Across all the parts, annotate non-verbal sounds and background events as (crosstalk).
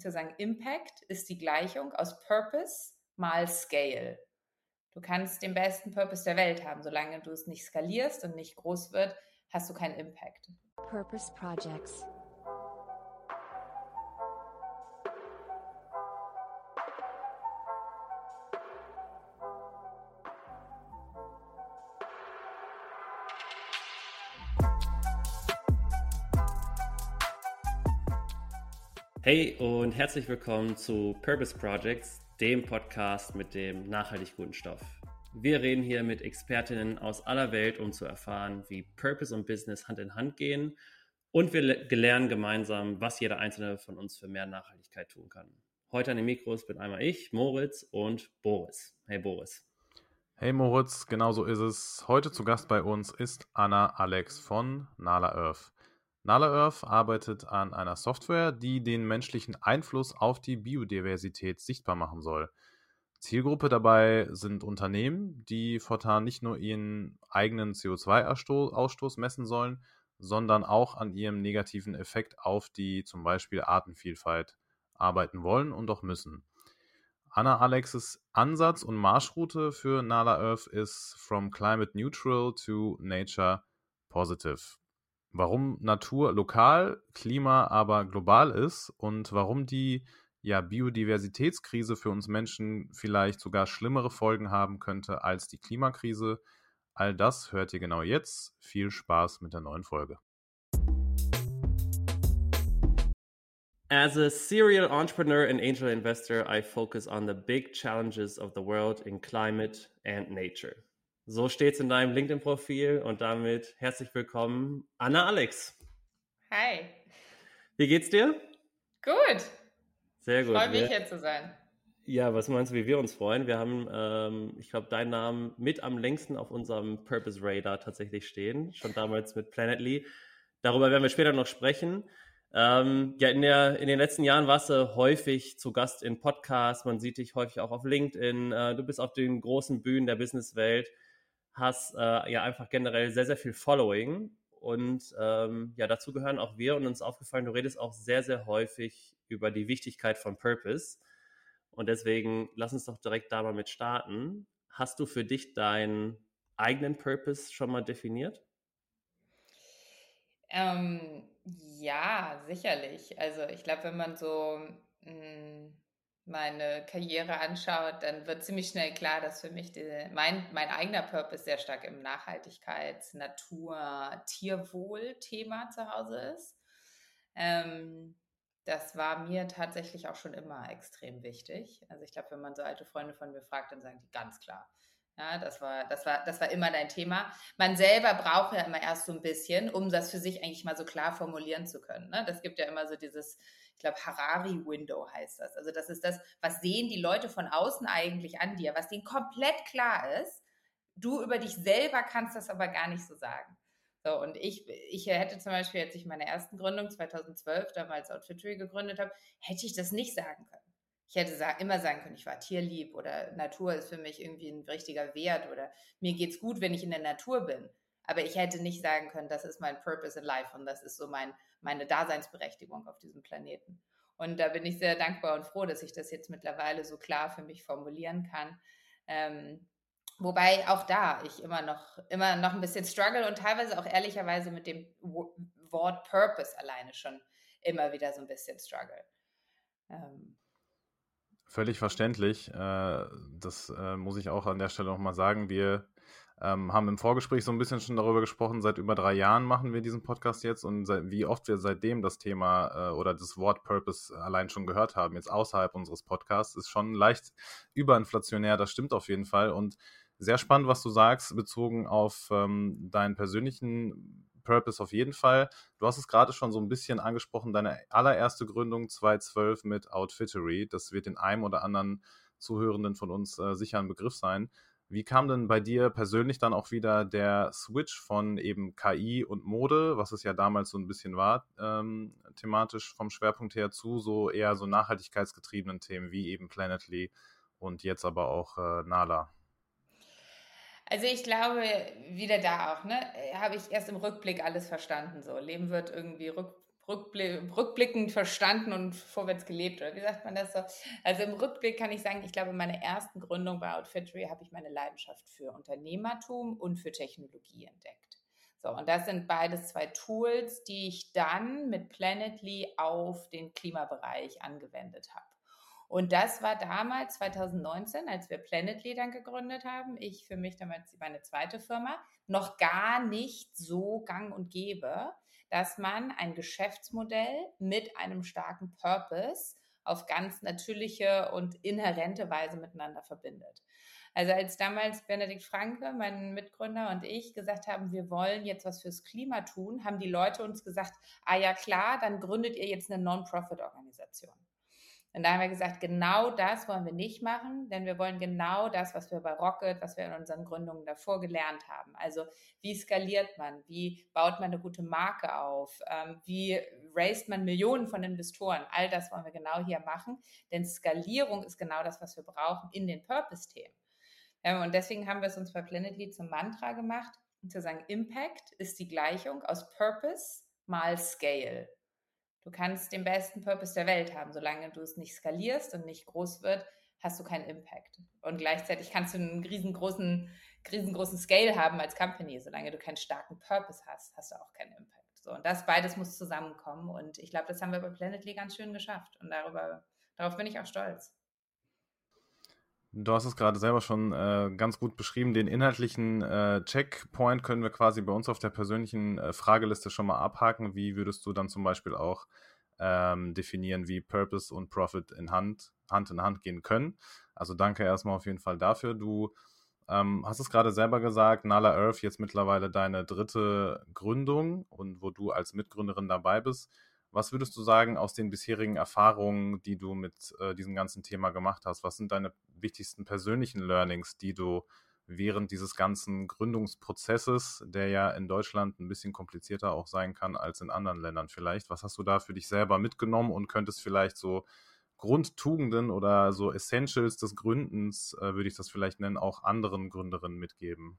zu sagen, Impact ist die Gleichung aus Purpose mal Scale. Du kannst den besten Purpose der Welt haben, solange du es nicht skalierst und nicht groß wird, hast du keinen Impact. Purpose Projects. Hey und herzlich willkommen zu Purpose Projects, dem Podcast mit dem nachhaltig guten Stoff. Wir reden hier mit Expertinnen aus aller Welt, um zu erfahren, wie Purpose und Business Hand in Hand gehen. Und wir lernen gemeinsam, was jeder einzelne von uns für mehr Nachhaltigkeit tun kann. Heute an den Mikros bin einmal ich, Moritz und Boris. Hey Boris. Hey Moritz, genau so ist es. Heute zu Gast bei uns ist Anna Alex von Nala Earth. Nala Earth arbeitet an einer Software, die den menschlichen Einfluss auf die Biodiversität sichtbar machen soll. Zielgruppe dabei sind Unternehmen, die fortan nicht nur ihren eigenen CO2-Ausstoß messen sollen, sondern auch an ihrem negativen Effekt auf die zum Beispiel Artenvielfalt arbeiten wollen und auch müssen. Anna Alexes Ansatz und Marschroute für Nala Earth ist From Climate Neutral to Nature Positive warum Natur lokal, Klima aber global ist und warum die ja, Biodiversitätskrise für uns Menschen vielleicht sogar schlimmere Folgen haben könnte als die Klimakrise. All das hört ihr genau jetzt. Viel Spaß mit der neuen Folge. As a serial entrepreneur and angel investor, I focus on the big challenges of the world in climate and nature. So steht es in deinem LinkedIn-Profil und damit herzlich willkommen, Anna Alex. Hi. Wie geht's dir? Gut. Sehr gut. Freue mich hier zu sein. Ja, was meinst du, wie wir uns freuen? Wir haben, ähm, ich glaube, deinen Namen mit am längsten auf unserem Purpose Radar tatsächlich stehen, schon damals mit Planetly. Darüber werden wir später noch sprechen. Ähm, ja, in, der, in den letzten Jahren warst du häufig zu Gast in Podcasts, man sieht dich häufig auch auf LinkedIn, äh, du bist auf den großen Bühnen der Businesswelt hast äh, ja einfach generell sehr, sehr viel Following. Und ähm, ja, dazu gehören auch wir und uns aufgefallen, du redest auch sehr, sehr häufig über die Wichtigkeit von Purpose. Und deswegen lass uns doch direkt da mal mit starten. Hast du für dich deinen eigenen Purpose schon mal definiert? Ähm, ja, sicherlich. Also ich glaube, wenn man so mh, hm, meine Karriere anschaut, dann wird ziemlich schnell klar, dass für mich die, mein, mein eigener Purpose sehr stark im Nachhaltigkeits-, Natur-, Tierwohl-Thema zu Hause ist. Ähm, das war mir tatsächlich auch schon immer extrem wichtig. Also ich glaube, wenn man so alte Freunde von mir fragt, dann sagen die ganz klar, ja, das war, das war, das war immer dein Thema. Man selber braucht ja immer erst so ein bisschen, um das für sich eigentlich mal so klar formulieren zu können. Ne? Das gibt ja immer so dieses, ich glaube, Harari-Window heißt das. Also das ist das, was sehen die Leute von außen eigentlich an dir, was denen komplett klar ist. Du über dich selber kannst das aber gar nicht so sagen. So, und ich, ich hätte zum Beispiel, als ich meine ersten Gründung 2012 damals Outfittery gegründet habe, hätte ich das nicht sagen können. Ich hätte immer sagen können, ich war tierlieb oder Natur ist für mich irgendwie ein richtiger Wert oder mir geht's gut, wenn ich in der Natur bin. Aber ich hätte nicht sagen können, das ist mein Purpose in Life und das ist so mein, meine Daseinsberechtigung auf diesem Planeten. Und da bin ich sehr dankbar und froh, dass ich das jetzt mittlerweile so klar für mich formulieren kann. Ähm, wobei auch da ich immer noch, immer noch ein bisschen struggle und teilweise auch ehrlicherweise mit dem Wort Purpose alleine schon immer wieder so ein bisschen struggle. Ähm, Völlig verständlich. Äh, das äh, muss ich auch an der Stelle nochmal sagen. Wir ähm, haben im Vorgespräch so ein bisschen schon darüber gesprochen. Seit über drei Jahren machen wir diesen Podcast jetzt und wie oft wir seitdem das Thema äh, oder das Wort Purpose allein schon gehört haben, jetzt außerhalb unseres Podcasts, ist schon leicht überinflationär. Das stimmt auf jeden Fall. Und sehr spannend, was du sagst, bezogen auf ähm, deinen persönlichen Purpose auf jeden Fall. Du hast es gerade schon so ein bisschen angesprochen, deine allererste Gründung 2012 mit Outfittery. Das wird in einem oder anderen Zuhörenden von uns äh, sicher ein Begriff sein. Wie kam denn bei dir persönlich dann auch wieder der Switch von eben KI und Mode, was es ja damals so ein bisschen war, ähm, thematisch vom Schwerpunkt her zu so eher so nachhaltigkeitsgetriebenen Themen wie eben Planetly und jetzt aber auch äh, Nala? Also ich glaube, wieder da auch, ne, habe ich erst im Rückblick alles verstanden. So, Leben wird irgendwie rück, rückblickend verstanden und vorwärts gelebt, oder wie sagt man das so? Also im Rückblick kann ich sagen, ich glaube, in meiner ersten Gründung bei Outfittery habe ich meine Leidenschaft für Unternehmertum und für Technologie entdeckt. So, und das sind beides zwei Tools, die ich dann mit Planetly auf den Klimabereich angewendet habe. Und das war damals 2019, als wir Planetly dann gegründet haben, ich für mich damals meine zweite Firma, noch gar nicht so gang und gäbe, dass man ein Geschäftsmodell mit einem starken Purpose auf ganz natürliche und inhärente Weise miteinander verbindet. Also als damals Benedikt Franke, mein Mitgründer und ich gesagt haben, wir wollen jetzt was fürs Klima tun, haben die Leute uns gesagt, ah ja klar, dann gründet ihr jetzt eine Non-Profit-Organisation. Und da haben wir gesagt, genau das wollen wir nicht machen, denn wir wollen genau das, was wir bei Rocket, was wir in unseren Gründungen davor gelernt haben. Also wie skaliert man, wie baut man eine gute Marke auf, ähm, wie raised man Millionen von Investoren. All das wollen wir genau hier machen, denn Skalierung ist genau das, was wir brauchen in den Purpose-Themen. Und deswegen haben wir es uns bei Planetly zum Mantra gemacht, zu sagen, Impact ist die Gleichung aus Purpose mal Scale. Du kannst den besten Purpose der Welt haben, solange du es nicht skalierst und nicht groß wird, hast du keinen Impact. Und gleichzeitig kannst du einen riesengroßen, riesengroßen Scale haben als Company, solange du keinen starken Purpose hast, hast du auch keinen Impact. So, und das beides muss zusammenkommen. Und ich glaube, das haben wir bei Planetly ganz schön geschafft. Und darüber, darauf bin ich auch stolz. Du hast es gerade selber schon äh, ganz gut beschrieben. Den inhaltlichen äh, Checkpoint können wir quasi bei uns auf der persönlichen äh, Frageliste schon mal abhaken. Wie würdest du dann zum Beispiel auch ähm, definieren, wie Purpose und Profit in Hand, Hand in Hand gehen können? Also danke erstmal auf jeden Fall dafür. Du ähm, hast es gerade selber gesagt, Nala Earth jetzt mittlerweile deine dritte Gründung und wo du als Mitgründerin dabei bist. Was würdest du sagen aus den bisherigen Erfahrungen, die du mit äh, diesem ganzen Thema gemacht hast? Was sind deine wichtigsten persönlichen Learnings, die du während dieses ganzen Gründungsprozesses, der ja in Deutschland ein bisschen komplizierter auch sein kann als in anderen Ländern vielleicht, was hast du da für dich selber mitgenommen und könntest vielleicht so Grundtugenden oder so Essentials des Gründens, äh, würde ich das vielleicht nennen, auch anderen Gründerinnen mitgeben?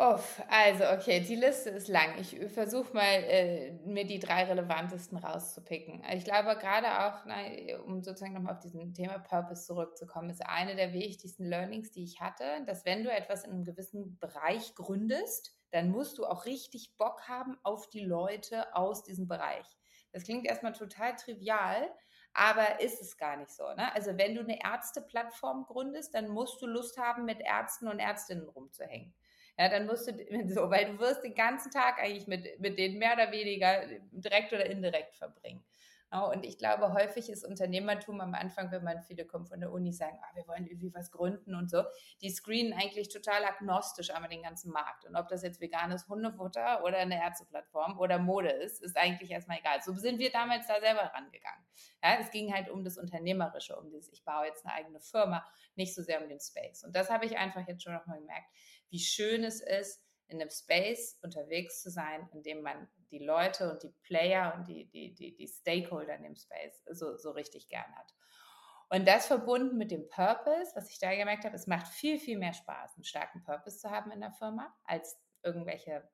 Uff, also okay, die Liste ist lang. Ich versuche mal, äh, mir die drei relevantesten rauszupicken. Ich glaube, gerade auch, na, um sozusagen nochmal auf diesen Thema Purpose zurückzukommen, ist eine der wichtigsten Learnings, die ich hatte, dass wenn du etwas in einem gewissen Bereich gründest, dann musst du auch richtig Bock haben auf die Leute aus diesem Bereich. Das klingt erstmal total trivial, aber ist es gar nicht so. Ne? Also wenn du eine Ärzteplattform gründest, dann musst du Lust haben, mit Ärzten und Ärztinnen rumzuhängen. Ja, dann musst du (laughs) so, weil du wirst den ganzen Tag eigentlich mit, mit denen mehr oder weniger direkt oder indirekt verbringen. Und ich glaube, häufig ist Unternehmertum am Anfang, wenn man viele kommen von der Uni, sagen, ah, wir wollen irgendwie was gründen und so, die screenen eigentlich total agnostisch einmal den ganzen Markt. Und ob das jetzt veganes Hundefutter oder eine Ärzteplattform oder Mode ist, ist eigentlich erstmal egal. So sind wir damals da selber rangegangen. Ja, es ging halt um das Unternehmerische, um dieses, ich baue jetzt eine eigene Firma, nicht so sehr um den Space. Und das habe ich einfach jetzt schon nochmal gemerkt wie schön es ist, in einem Space unterwegs zu sein, in dem man die Leute und die Player und die, die, die, die Stakeholder in dem Space so, so richtig gern hat. Und das verbunden mit dem Purpose, was ich da gemerkt habe, es macht viel, viel mehr Spaß, einen starken Purpose zu haben in der Firma, als irgendwelche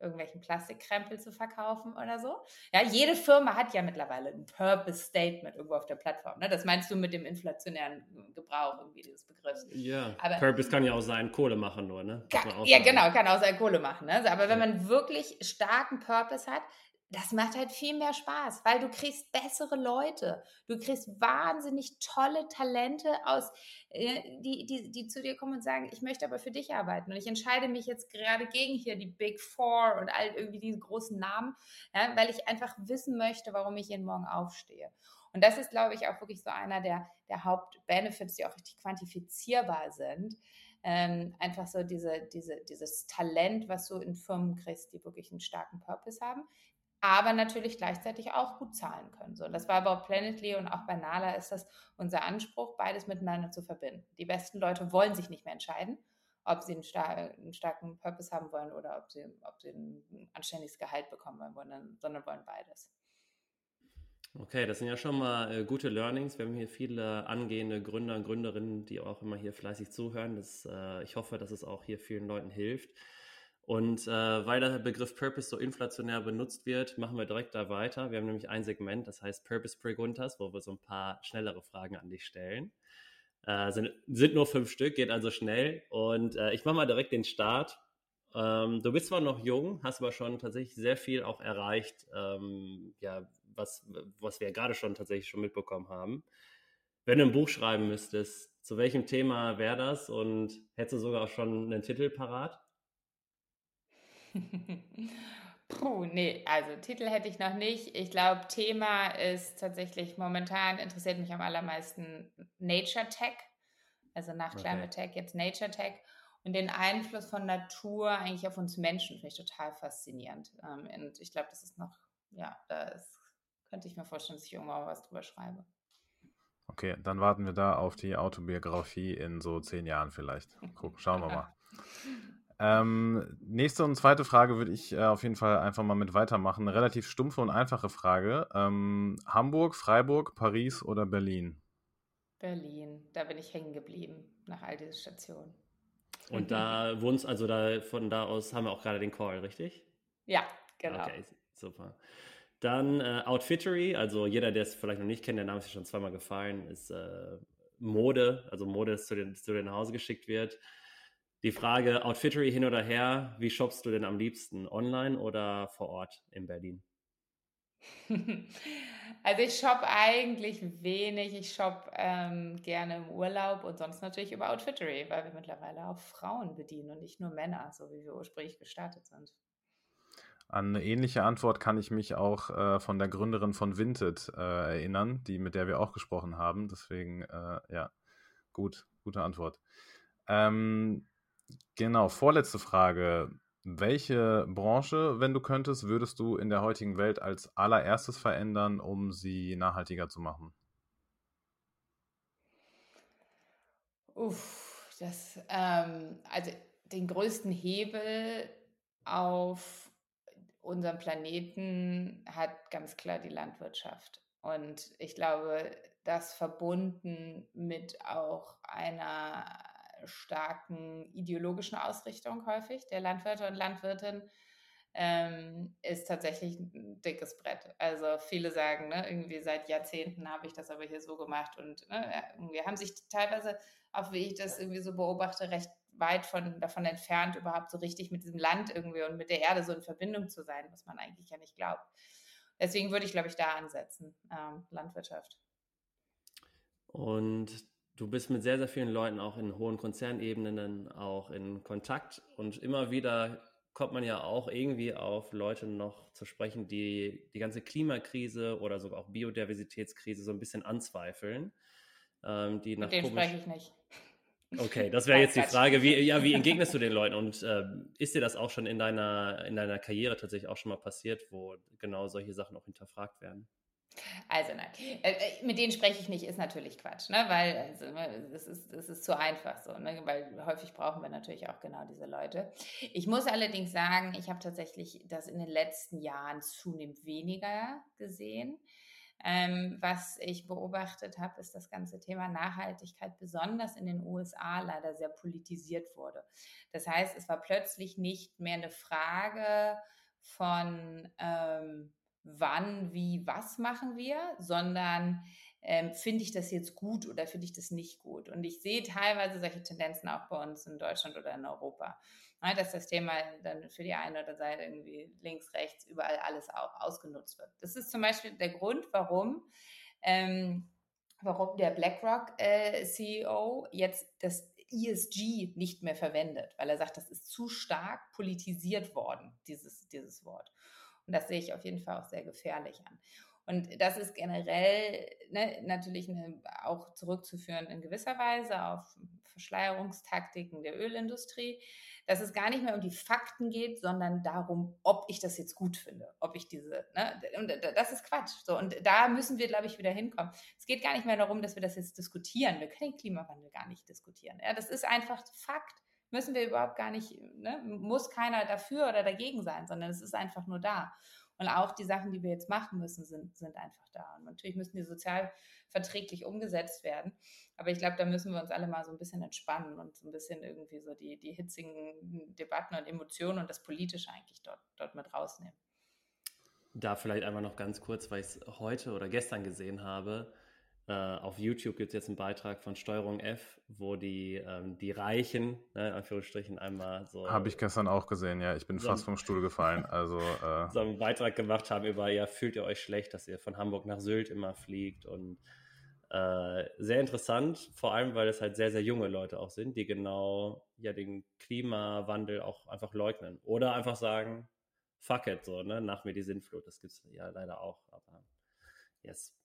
irgendwelchen Plastikkrempel zu verkaufen oder so. Ja, jede Firma hat ja mittlerweile ein Purpose Statement irgendwo auf der Plattform. Ne? Das meinst du mit dem inflationären Gebrauch irgendwie dieses Begriffs. Ja, Aber, Purpose kann ja auch sein, Kohle machen nur, ne? Kann, ja, genau, kann auch sein, Kohle machen. Ne? Aber wenn man wirklich starken Purpose hat, das macht halt viel mehr Spaß, weil du kriegst bessere Leute. Du kriegst wahnsinnig tolle Talente aus, äh, die, die, die zu dir kommen und sagen, ich möchte aber für dich arbeiten. Und ich entscheide mich jetzt gerade gegen hier die Big Four und all irgendwie diese großen Namen, ja, weil ich einfach wissen möchte, warum ich jeden Morgen aufstehe. Und das ist, glaube ich, auch wirklich so einer der, der Hauptbenefits, die auch richtig quantifizierbar sind. Ähm, einfach so diese, diese, dieses Talent, was du in Firmen kriegst, die wirklich einen starken Purpose haben, aber natürlich gleichzeitig auch gut zahlen können. So, das war bei Planetly und auch bei Nala ist das unser Anspruch, beides miteinander zu verbinden. Die besten Leute wollen sich nicht mehr entscheiden, ob sie einen, star einen starken Purpose haben wollen oder ob sie, ob sie ein anständiges Gehalt bekommen wollen, sondern wollen beides. Okay, das sind ja schon mal äh, gute Learnings. Wir haben hier viele angehende Gründer und Gründerinnen, die auch immer hier fleißig zuhören. Das, äh, ich hoffe, dass es auch hier vielen Leuten hilft. Und äh, weil der Begriff Purpose so inflationär benutzt wird, machen wir direkt da weiter. Wir haben nämlich ein Segment, das heißt Purpose Preguntas, wo wir so ein paar schnellere Fragen an dich stellen. Äh, sind, sind nur fünf Stück, geht also schnell. Und äh, ich mache mal direkt den Start. Ähm, du bist zwar noch jung, hast aber schon tatsächlich sehr viel auch erreicht, ähm, ja, was, was wir gerade schon tatsächlich schon mitbekommen haben. Wenn du ein Buch schreiben müsstest, zu welchem Thema wäre das und hättest du sogar auch schon einen Titel parat? Puh, nee, also Titel hätte ich noch nicht. Ich glaube, Thema ist tatsächlich momentan interessiert mich am allermeisten Nature Tech. Also nach okay. Climate Tech jetzt Nature Tech. Und den Einfluss von Natur eigentlich auf uns Menschen finde ich total faszinierend. Ähm, und ich glaube, das ist noch, ja, da könnte ich mir vorstellen, dass ich irgendwann was drüber schreibe. Okay, dann warten wir da auf die Autobiografie in so zehn Jahren vielleicht. Guck, schauen wir mal. (laughs) Ähm, nächste und zweite Frage würde ich äh, auf jeden Fall einfach mal mit weitermachen. Eine relativ stumpfe und einfache Frage. Ähm, Hamburg, Freiburg, Paris oder Berlin? Berlin. Da bin ich hängen geblieben nach all diesen Stationen. Und da wohnst, also da von da aus haben wir auch gerade den Call, richtig? Ja, genau. Okay, super. Dann äh, Outfittery, also jeder, der es vielleicht noch nicht kennt, der Name ist ja schon zweimal gefallen, ist äh, Mode, also Mode, das zu dir, zu dir nach Hause geschickt wird. Die Frage, Outfittery hin oder her, wie shoppst du denn am liebsten? Online oder vor Ort in Berlin? (laughs) Also ich shoppe eigentlich wenig. Ich shoppe ähm, gerne im Urlaub und sonst natürlich über Outfittery, weil wir mittlerweile auch Frauen bedienen und nicht nur Männer, so wie wir ursprünglich gestartet sind. An eine ähnliche Antwort kann ich mich auch äh, von der Gründerin von Vinted äh, erinnern, die mit der wir auch gesprochen haben. Deswegen, äh, ja, gut, gute Antwort. Ähm, Genau, vorletzte Frage. Welche Branche, wenn du könntest, würdest du in der heutigen Welt als allererstes verändern, um sie nachhaltiger zu machen? Uff, das, ähm, also den größten Hebel auf unserem Planeten hat ganz klar die Landwirtschaft. Und ich glaube, das verbunden mit auch einer starken ideologischen Ausrichtung häufig der Landwirte und Landwirtinnen, ähm, ist tatsächlich ein dickes Brett. Also viele sagen, ne, irgendwie seit Jahrzehnten habe ich das aber hier so gemacht und ne, irgendwie haben sich teilweise, auch wie ich das irgendwie so beobachte, recht weit von, davon entfernt, überhaupt so richtig mit diesem Land irgendwie und mit der Erde so in Verbindung zu sein, was man eigentlich ja nicht glaubt. Deswegen würde ich, glaube ich, da ansetzen, ähm, Landwirtschaft. Und du bist mit sehr, sehr vielen Leuten auch in hohen Konzernebenen auch in Kontakt und immer wieder kommt man ja auch irgendwie auf Leute noch zu sprechen, die die ganze Klimakrise oder sogar auch Biodiversitätskrise so ein bisschen anzweifeln. Ähm, die mit denen spreche ich nicht. Okay, das wäre jetzt die Frage, wie, ja, wie entgegnest du den Leuten und äh, ist dir das auch schon in deiner, in deiner Karriere tatsächlich auch schon mal passiert, wo genau solche Sachen auch hinterfragt werden? Also nein, äh, äh, mit denen spreche ich nicht, ist natürlich Quatsch, ne? weil also, ne, das, ist, das ist zu einfach so, ne? weil häufig brauchen wir natürlich auch genau diese Leute. Ich muss allerdings sagen, ich habe tatsächlich das in den letzten Jahren zunehmend weniger gesehen. Ähm, was ich beobachtet habe, ist das ganze Thema Nachhaltigkeit besonders in den USA leider sehr politisiert wurde. Das heißt, es war plötzlich nicht mehr eine Frage von... Ähm, wann, wie, was machen wir, sondern ähm, finde ich das jetzt gut oder finde ich das nicht gut. Und ich sehe teilweise solche Tendenzen auch bei uns in Deutschland oder in Europa. Ja, dass das Thema dann für die eine oder Seite irgendwie links, rechts, überall alles auch ausgenutzt wird. Das ist zum Beispiel der Grund, warum, ähm, warum der BlackRock äh, CEO jetzt das ESG nicht mehr verwendet, weil er sagt, das ist zu stark politisiert worden, dieses, dieses Wort. Und das sehe ich auf jeden Fall auch sehr gefährlich an. Und das ist generell ne, natürlich eine, auch zurückzuführen in gewisser Weise auf Verschleierungstaktiken der Ölindustrie, dass es gar nicht mehr um die Fakten geht, sondern darum, ob ich das jetzt gut finde, ob ich diese, ne, und das ist Quatsch. So, und da müssen wir, glaube ich, wieder hinkommen. Es geht gar nicht mehr darum, dass wir das jetzt diskutieren. Wir können den Klimawandel gar nicht diskutieren. Ja, das ist einfach Fakt müssen wir überhaupt gar nicht, ne, muss keiner dafür oder dagegen sein, sondern es ist einfach nur da. Und auch die Sachen, die wir jetzt machen müssen, sind, sind einfach da. Und natürlich müssen die sozial verträglich umgesetzt werden. Aber ich glaube, da müssen wir uns alle mal so ein bisschen entspannen und so ein bisschen irgendwie so die, die hitzigen Debatten und Emotionen und das Politische eigentlich dort, dort mit rausnehmen. Da vielleicht einmal noch ganz kurz, weil ich es heute oder gestern gesehen habe. Äh, auf YouTube gibt es jetzt einen Beitrag von Steuerung F, wo die, ähm, die Reichen, ne, in Anführungsstrichen, einmal so. Habe ich gestern auch gesehen, ja. Ich bin so fast vom Stuhl gefallen. Also, (laughs) äh, so einen Beitrag gemacht haben über, ja, fühlt ihr euch schlecht, dass ihr von Hamburg nach Sylt immer fliegt und äh, sehr interessant, vor allem, weil es halt sehr, sehr junge Leute auch sind, die genau ja den Klimawandel auch einfach leugnen. Oder einfach sagen, fuck it, so, ne? Nach mir die Sintflut. Das gibt es ja leider auch. Aber yes.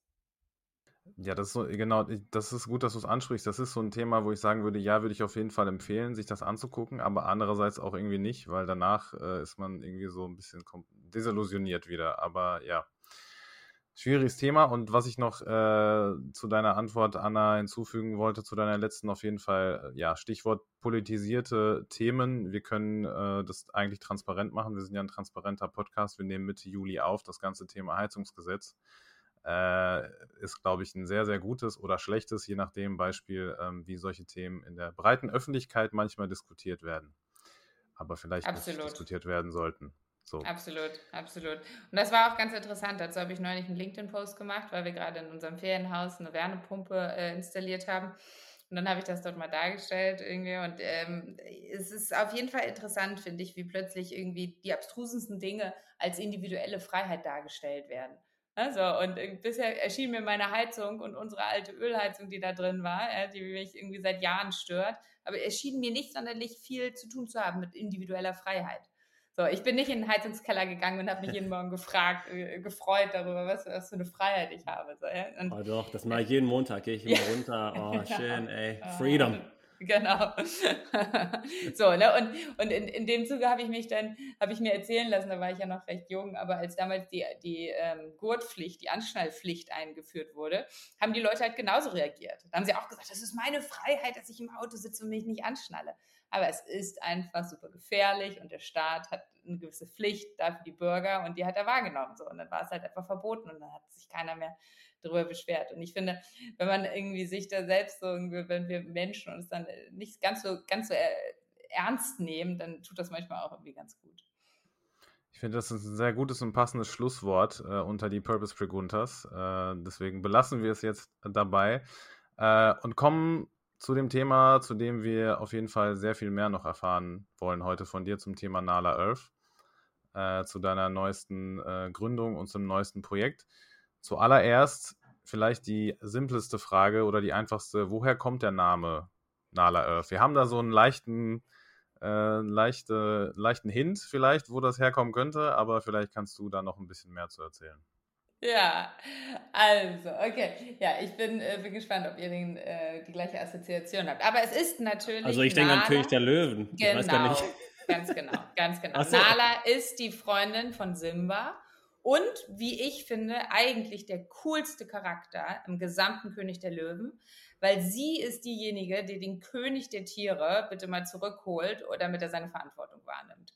Ja, das ist so, genau, das ist gut, dass du es ansprichst. Das ist so ein Thema, wo ich sagen würde, ja, würde ich auf jeden Fall empfehlen, sich das anzugucken, aber andererseits auch irgendwie nicht, weil danach äh, ist man irgendwie so ein bisschen desillusioniert wieder. Aber ja, schwieriges Thema. Und was ich noch äh, zu deiner Antwort, Anna, hinzufügen wollte, zu deiner letzten auf jeden Fall, äh, ja, Stichwort politisierte Themen. Wir können äh, das eigentlich transparent machen. Wir sind ja ein transparenter Podcast. Wir nehmen Mitte Juli auf, das ganze Thema Heizungsgesetz äh, ist, glaube ich, ein sehr, sehr gutes oder schlechtes, je nachdem Beispiel, ähm, wie solche Themen in der breiten Öffentlichkeit manchmal diskutiert werden. Aber vielleicht Absolut. nicht diskutiert werden sollten. So. Absolut, absolut. Und das war auch ganz interessant. Dazu habe ich neulich einen LinkedIn-Post gemacht, weil wir gerade in unserem Ferienhaus eine Wärmepumpe äh, installiert haben. Und dann habe ich das dort mal dargestellt irgendwie. Und ähm, es ist auf jeden Fall interessant, finde ich, wie plötzlich irgendwie die abstrusesten Dinge als individuelle Freiheit dargestellt werden. Also, und äh, bisher erschien mir meine Heizung und unsere alte Ölheizung, die da drin war, die mich irgendwie seit Jahren stört, aber erschien mir nicht sonderlich viel zu tun zu haben mit individueller Freiheit. So, ich bin nicht in den Heizungskeller gegangen und habe mich jeden Morgen gefragt, äh, gefreut darüber, was, was, für eine Freiheit ich habe. So, ja? und, oh doch, das mache ich jeden Montag, gehe ich immer (laughs) runter. Oh, schön, ey. (laughs) Freedom. Genau. (laughs) so, ne? Und, und in, in dem Zuge habe ich mich dann, habe ich mir erzählen lassen, da war ich ja noch recht jung, aber als damals die, die ähm, Gurtpflicht, die Anschnallpflicht eingeführt wurde, haben die Leute halt genauso reagiert. Da haben sie auch gesagt, das ist meine Freiheit, dass ich im Auto sitze und mich nicht anschnalle. Aber es ist einfach super gefährlich und der Staat hat eine gewisse Pflicht da für die Bürger und die hat er wahrgenommen. So. Und dann war es halt einfach verboten und dann hat sich keiner mehr darüber beschwert. Und ich finde, wenn man irgendwie sich da selbst so, wenn wir Menschen uns dann nicht ganz so, ganz so äh, ernst nehmen, dann tut das manchmal auch irgendwie ganz gut. Ich finde, das ist ein sehr gutes und passendes Schlusswort äh, unter die Purpose Preguntas. Äh, deswegen belassen wir es jetzt dabei äh, und kommen zu dem Thema, zu dem wir auf jeden Fall sehr viel mehr noch erfahren wollen heute von dir zum Thema Nala Earth, äh, zu deiner neuesten äh, Gründung und zum neuesten Projekt. Zuallererst vielleicht die simpleste Frage oder die einfachste, woher kommt der Name Nala Earth? Wir haben da so einen leichten, äh, leichte, leichten Hint vielleicht, wo das herkommen könnte, aber vielleicht kannst du da noch ein bisschen mehr zu erzählen. Ja, also, okay. Ja, ich bin, äh, bin gespannt, ob ihr den, äh, die gleiche Assoziation habt. Aber es ist natürlich. Also, ich denke an König der Löwen. Genau, ich weiß gar nicht. ganz genau, ganz genau. So. Nala ist die Freundin von Simba und wie ich finde, eigentlich der coolste Charakter im gesamten König der Löwen, weil sie ist diejenige, die den König der Tiere bitte mal zurückholt, damit er seine Verantwortung wahrnimmt.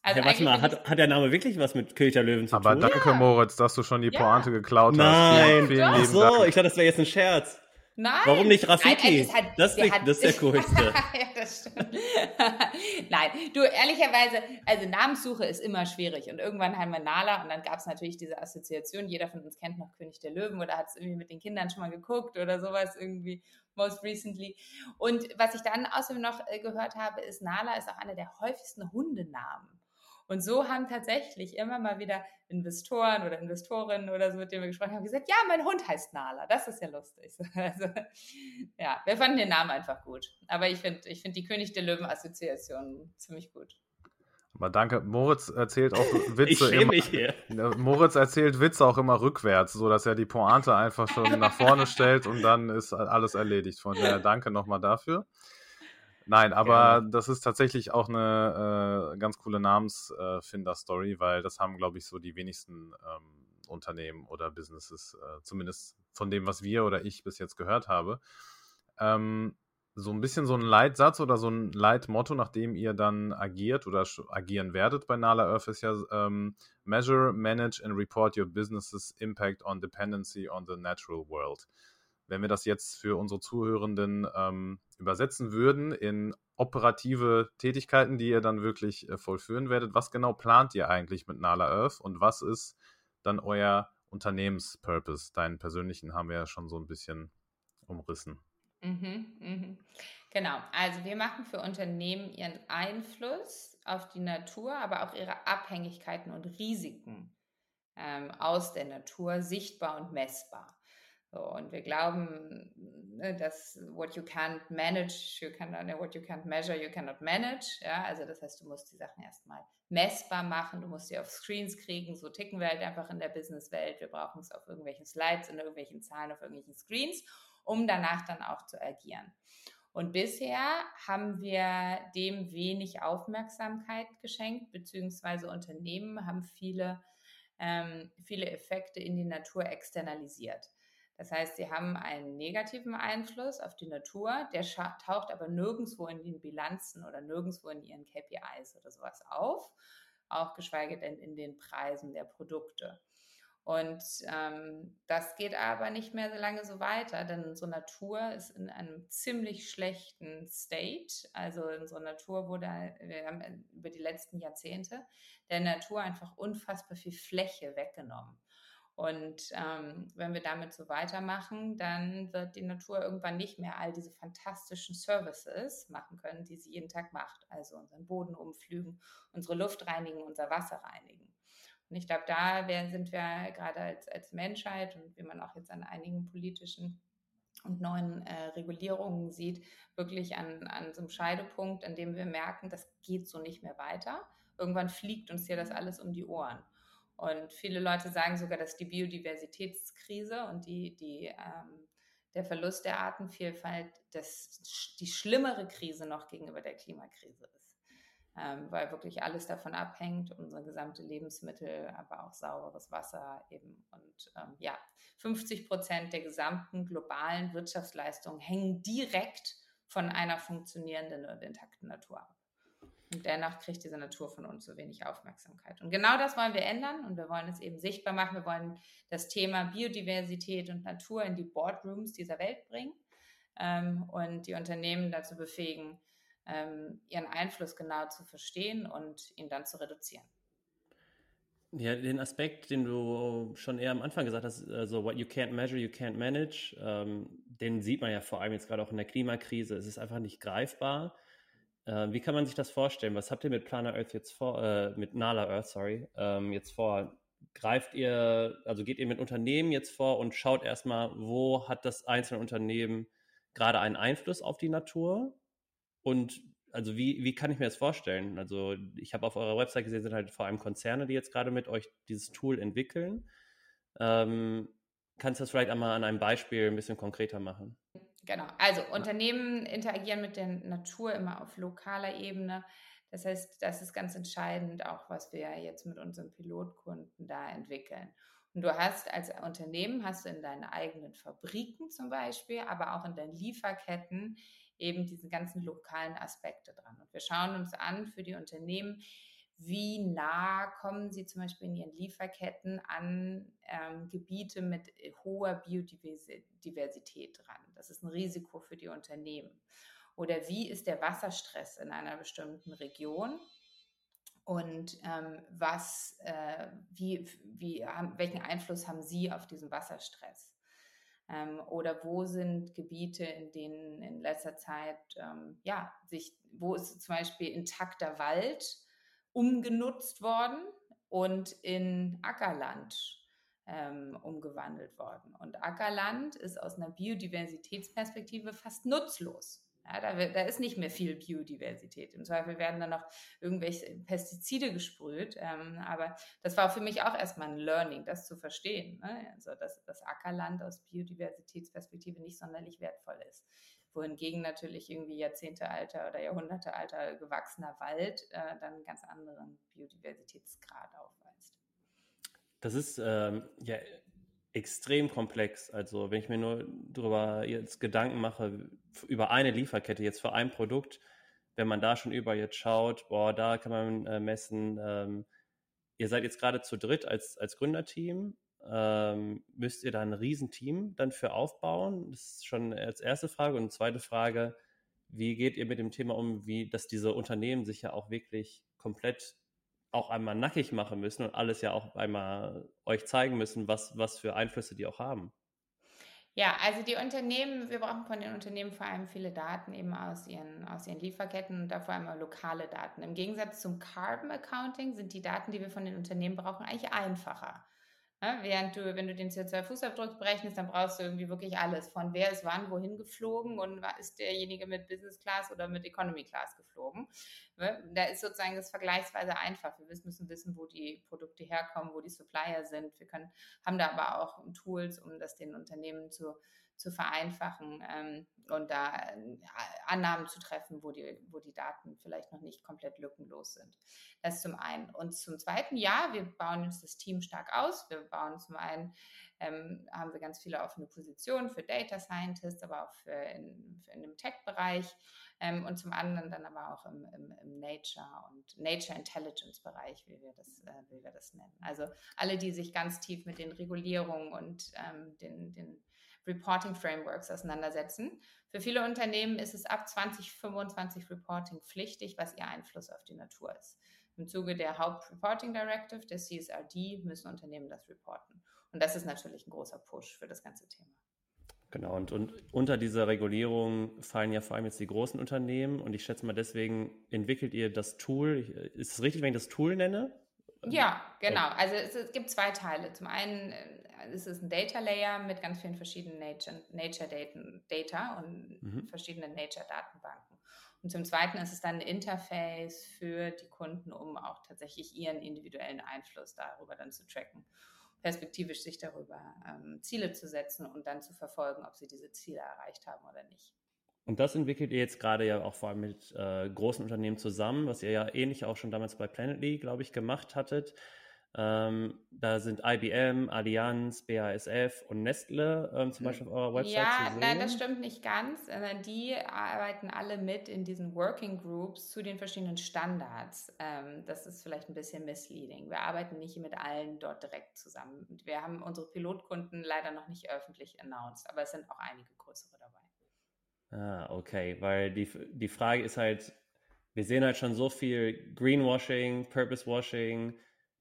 Also ja, warte mal, hat, hat der Name wirklich was mit König der Löwen zu Aber tun? Aber danke, ja. Moritz, dass du schon die Pointe ja. geklaut Nein. hast. Nein, vielen, vielen so, Dank. ich dachte, das wäre jetzt ein Scherz. Nein. Warum nicht Rafiki? Nein, hat, das, ist, hat, das ist der coolste. (laughs) ja, das stimmt. (laughs) Nein, du, ehrlicherweise, also Namenssuche ist immer schwierig. Und irgendwann haben wir Nala und dann gab es natürlich diese Assoziation. Jeder von uns kennt noch König der Löwen oder hat es irgendwie mit den Kindern schon mal geguckt oder sowas irgendwie, most recently. Und was ich dann außerdem noch äh, gehört habe, ist, Nala ist auch einer der häufigsten Hundenamen. Und so haben tatsächlich immer mal wieder Investoren oder Investorinnen oder so, mit denen wir gesprochen haben, gesagt, ja, mein Hund heißt Nala. Das ist ja lustig. (laughs) Also, ja, wir fanden den Namen einfach gut. Aber ich finde ich find die König der Löwen-Assoziation ziemlich gut. Aber danke. Moritz erzählt auch (laughs) Witze. ich immer, mich hier. Moritz erzählt Witze auch immer rückwärts, sodass er die Pointe einfach schon nach vorne stellt und dann ist alles erledigt. Von daher danke nochmal dafür. Nein, aber Gerne. das ist tatsächlich auch eine äh, ganz coole Namensfinder-Story, weil das haben, glaube ich, so die wenigsten ähm, Unternehmen oder Businesses, äh, zumindest von dem, was wir oder ich bis jetzt gehört habe. Ähm, so ein bisschen so ein Leitsatz oder so ein Leitmotto, nach dem ihr dann agiert oder agieren werdet bei Nala Earth, ist ja ähm, Measure, Manage and Report your business's impact on dependency on the natural world. Wenn wir das jetzt für unsere Zuhörenden ähm, übersetzen würden in operative Tätigkeiten, die ihr dann wirklich äh, vollführen werdet, was genau plant ihr eigentlich mit Nala Earth und was ist dann euer Unternehmenspurpose? Deinen persönlichen haben wir ja schon so ein bisschen umrissen. Mhm, mhm. Genau, also wir machen für Unternehmen ihren Einfluss auf die Natur, aber auch ihre Abhängigkeiten und Risiken ähm, aus der Natur sichtbar und messbar. Und wir glauben, ne, dass what you can't manage, you cannot, ne, what you can't measure, you cannot manage. Ja, also das heißt, du musst die Sachen erstmal messbar machen, du musst sie auf Screens kriegen. So ticken wir halt einfach in der Businesswelt. Wir brauchen es auf irgendwelchen Slides, in irgendwelchen Zahlen, auf irgendwelchen Screens um danach dann auch zu agieren. Und bisher haben wir dem wenig Aufmerksamkeit geschenkt, beziehungsweise Unternehmen haben viele, ähm, viele Effekte in die Natur externalisiert. Das heißt, sie haben einen negativen Einfluss auf die Natur, der taucht aber nirgendwo in den Bilanzen oder nirgendwo in ihren KPIs oder sowas auf, auch geschweige denn in den Preisen der Produkte. Und ähm, das geht aber nicht mehr so lange so weiter, denn unsere Natur ist in einem ziemlich schlechten State. Also unsere Natur wurde, wir haben über die letzten Jahrzehnte der Natur einfach unfassbar viel Fläche weggenommen. Und ähm, wenn wir damit so weitermachen, dann wird die Natur irgendwann nicht mehr all diese fantastischen Services machen können, die sie jeden Tag macht. Also unseren Boden umflügen, unsere Luft reinigen, unser Wasser reinigen. Und ich glaube, da sind wir gerade als, als Menschheit und wie man auch jetzt an einigen politischen und neuen äh, Regulierungen sieht, wirklich an, an so einem Scheidepunkt, an dem wir merken, das geht so nicht mehr weiter. Irgendwann fliegt uns hier das alles um die Ohren. Und viele Leute sagen sogar, dass die Biodiversitätskrise und die, die, ähm, der Verlust der Artenvielfalt das, die schlimmere Krise noch gegenüber der Klimakrise ist ähm, weil wirklich alles davon abhängt, unsere gesamte Lebensmittel, aber auch sauberes Wasser eben. Und ähm, ja, 50 Prozent der gesamten globalen Wirtschaftsleistungen hängen direkt von einer funktionierenden und intakten Natur ab. Und dennoch kriegt diese Natur von uns so wenig Aufmerksamkeit. Und genau das wollen wir ändern und wir wollen es eben sichtbar machen. Wir wollen das Thema Biodiversität und Natur in die Boardrooms dieser Welt bringen ähm, und die Unternehmen dazu befähigen, ähm, ihren Einfluss genau zu verstehen und ihn dann zu reduzieren. Ja, den Aspekt, den du schon eher am Anfang gesagt hast, also what you can't measure, you can't manage, ähm, den sieht man ja vor allem jetzt gerade auch in der Klimakrise. Es ist einfach nicht greifbar. Äh, wie kann man sich das vorstellen? Was habt ihr mit Planet Earth jetzt vor, äh, mit Nala Earth, sorry, ähm, jetzt vor? Greift ihr, also geht ihr mit Unternehmen jetzt vor und schaut erstmal, wo hat das einzelne Unternehmen gerade einen Einfluss auf die Natur? Und also wie, wie kann ich mir das vorstellen? Also ich habe auf eurer Website gesehen, sind halt vor allem Konzerne, die jetzt gerade mit euch dieses Tool entwickeln. Ähm, kannst du das vielleicht einmal an einem Beispiel ein bisschen konkreter machen? Genau, also Unternehmen interagieren mit der Natur immer auf lokaler Ebene. Das heißt, das ist ganz entscheidend, auch was wir jetzt mit unseren Pilotkunden da entwickeln. Und du hast als Unternehmen, hast du in deinen eigenen Fabriken zum Beispiel, aber auch in deinen Lieferketten eben diese ganzen lokalen Aspekte dran. Und wir schauen uns an für die Unternehmen, wie nah kommen sie zum Beispiel in ihren Lieferketten an ähm, Gebiete mit hoher Biodiversität dran. Das ist ein Risiko für die Unternehmen. Oder wie ist der Wasserstress in einer bestimmten Region? Und ähm, was, äh, wie, wie, welchen Einfluss haben Sie auf diesen Wasserstress? Ähm, oder wo sind Gebiete, in denen in letzter Zeit, ähm, ja, sich, wo ist zum Beispiel intakter Wald umgenutzt worden und in Ackerland ähm, umgewandelt worden. Und Ackerland ist aus einer Biodiversitätsperspektive fast nutzlos. Ja, da, da, ist nicht mehr viel Biodiversität. Im Zweifel werden dann noch irgendwelche Pestizide gesprüht. Ähm, aber das war für mich auch erstmal ein Learning, das zu verstehen. Ne? Also, dass das Ackerland aus Biodiversitätsperspektive nicht sonderlich wertvoll ist. Wohingegen natürlich irgendwie jahrzehntealter oder jahrhundertealter gewachsener Wald äh, dann einen ganz anderen Biodiversitätsgrad aufweist. Das ist ähm, ja extrem komplex. Also wenn ich mir nur darüber jetzt Gedanken mache, über eine Lieferkette, jetzt für ein Produkt, wenn man da schon über jetzt schaut, boah, da kann man äh, messen, ähm, ihr seid jetzt gerade zu dritt als, als Gründerteam, ähm, müsst ihr da ein Riesenteam dann für aufbauen? Das ist schon als erste Frage. Und zweite Frage, wie geht ihr mit dem Thema um, wie, dass diese Unternehmen sich ja auch wirklich komplett auch einmal nackig machen müssen und alles ja auch einmal euch zeigen müssen, was, was für Einflüsse die auch haben? Ja, also die Unternehmen, wir brauchen von den Unternehmen vor allem viele Daten eben aus ihren, aus ihren Lieferketten und da vor allem lokale Daten. Im Gegensatz zum Carbon Accounting sind die Daten, die wir von den Unternehmen brauchen, eigentlich einfacher. Ja, während du, wenn du den CO2-Fußabdruck berechnest, dann brauchst du irgendwie wirklich alles. Von wer ist wann, wohin geflogen und ist derjenige mit Business Class oder mit Economy Class geflogen. Da ist sozusagen das vergleichsweise einfach. Wir müssen wissen, wo die Produkte herkommen, wo die Supplier sind. Wir können, haben da aber auch Tools, um das den Unternehmen zu, zu vereinfachen ähm, und da äh, Annahmen zu treffen, wo die, wo die Daten vielleicht noch nicht komplett lückenlos sind. Das zum einen. Und zum zweiten, ja, wir bauen uns das Team stark aus. Wir bauen zum einen, ähm, haben wir ganz viele offene Positionen für Data Scientists, aber auch für in, für in dem Tech-Bereich. Ähm, und zum anderen dann aber auch im, im, im, Nature und Nature Intelligence Bereich, wie wir das, äh, wie wir das nennen. Also alle, die sich ganz tief mit den Regulierungen und ähm, den, den Reporting Frameworks auseinandersetzen. Für viele Unternehmen ist es ab 2025 Reporting pflichtig, was ihr Einfluss auf die Natur ist. Im Zuge der Hauptreporting Directive, der CSRD, müssen Unternehmen das reporten. Und das ist natürlich ein großer Push für das ganze Thema. Genau, und, und unter dieser Regulierung fallen ja vor allem jetzt die großen Unternehmen. Und ich schätze mal, deswegen entwickelt ihr das Tool. Ist es richtig, wenn ich das Tool nenne? Ja, genau. Also es, es, gibt zwei Teile. Zum einen äh, ist es ein Data Layer mit ganz vielen verschiedenen Nature, Nature Data und mhm. verschiedenen Nature Datenbanken. Und zum zweiten ist es dann ein Interface für die Kunden, um auch tatsächlich ihren individuellen Einfluss darüber dann zu tracken, perspektivisch sich darüber ähm, Ziele zu setzen und dann zu verfolgen, ob sie diese Ziele erreicht haben oder nicht. Und das entwickelt ihr jetzt gerade ja auch vor allem mit äh, großen Unternehmen zusammen, was ihr ja ähnlich auch schon damals bei Planetly, glaube ich, gemacht hattet. Ähm, da sind IBM, Allianz, BASF und Nestle ähm, zum hm. Beispiel auf eurer Website ja, zu sehen. nein, das stimmt nicht ganz. Die arbeiten alle mit in diesen Working Groups zu den verschiedenen Standards. Ähm, das ist vielleicht ein bisschen misleading. Wir arbeiten nicht mit allen dort direkt zusammen. Wir haben unsere Pilotkunden leider noch nicht öffentlich announced, aber es sind auch einige größere dabei. Ah, okay, weil die, die Frage ist halt, wir sehen halt schon so viel Greenwashing, Purpose Washing,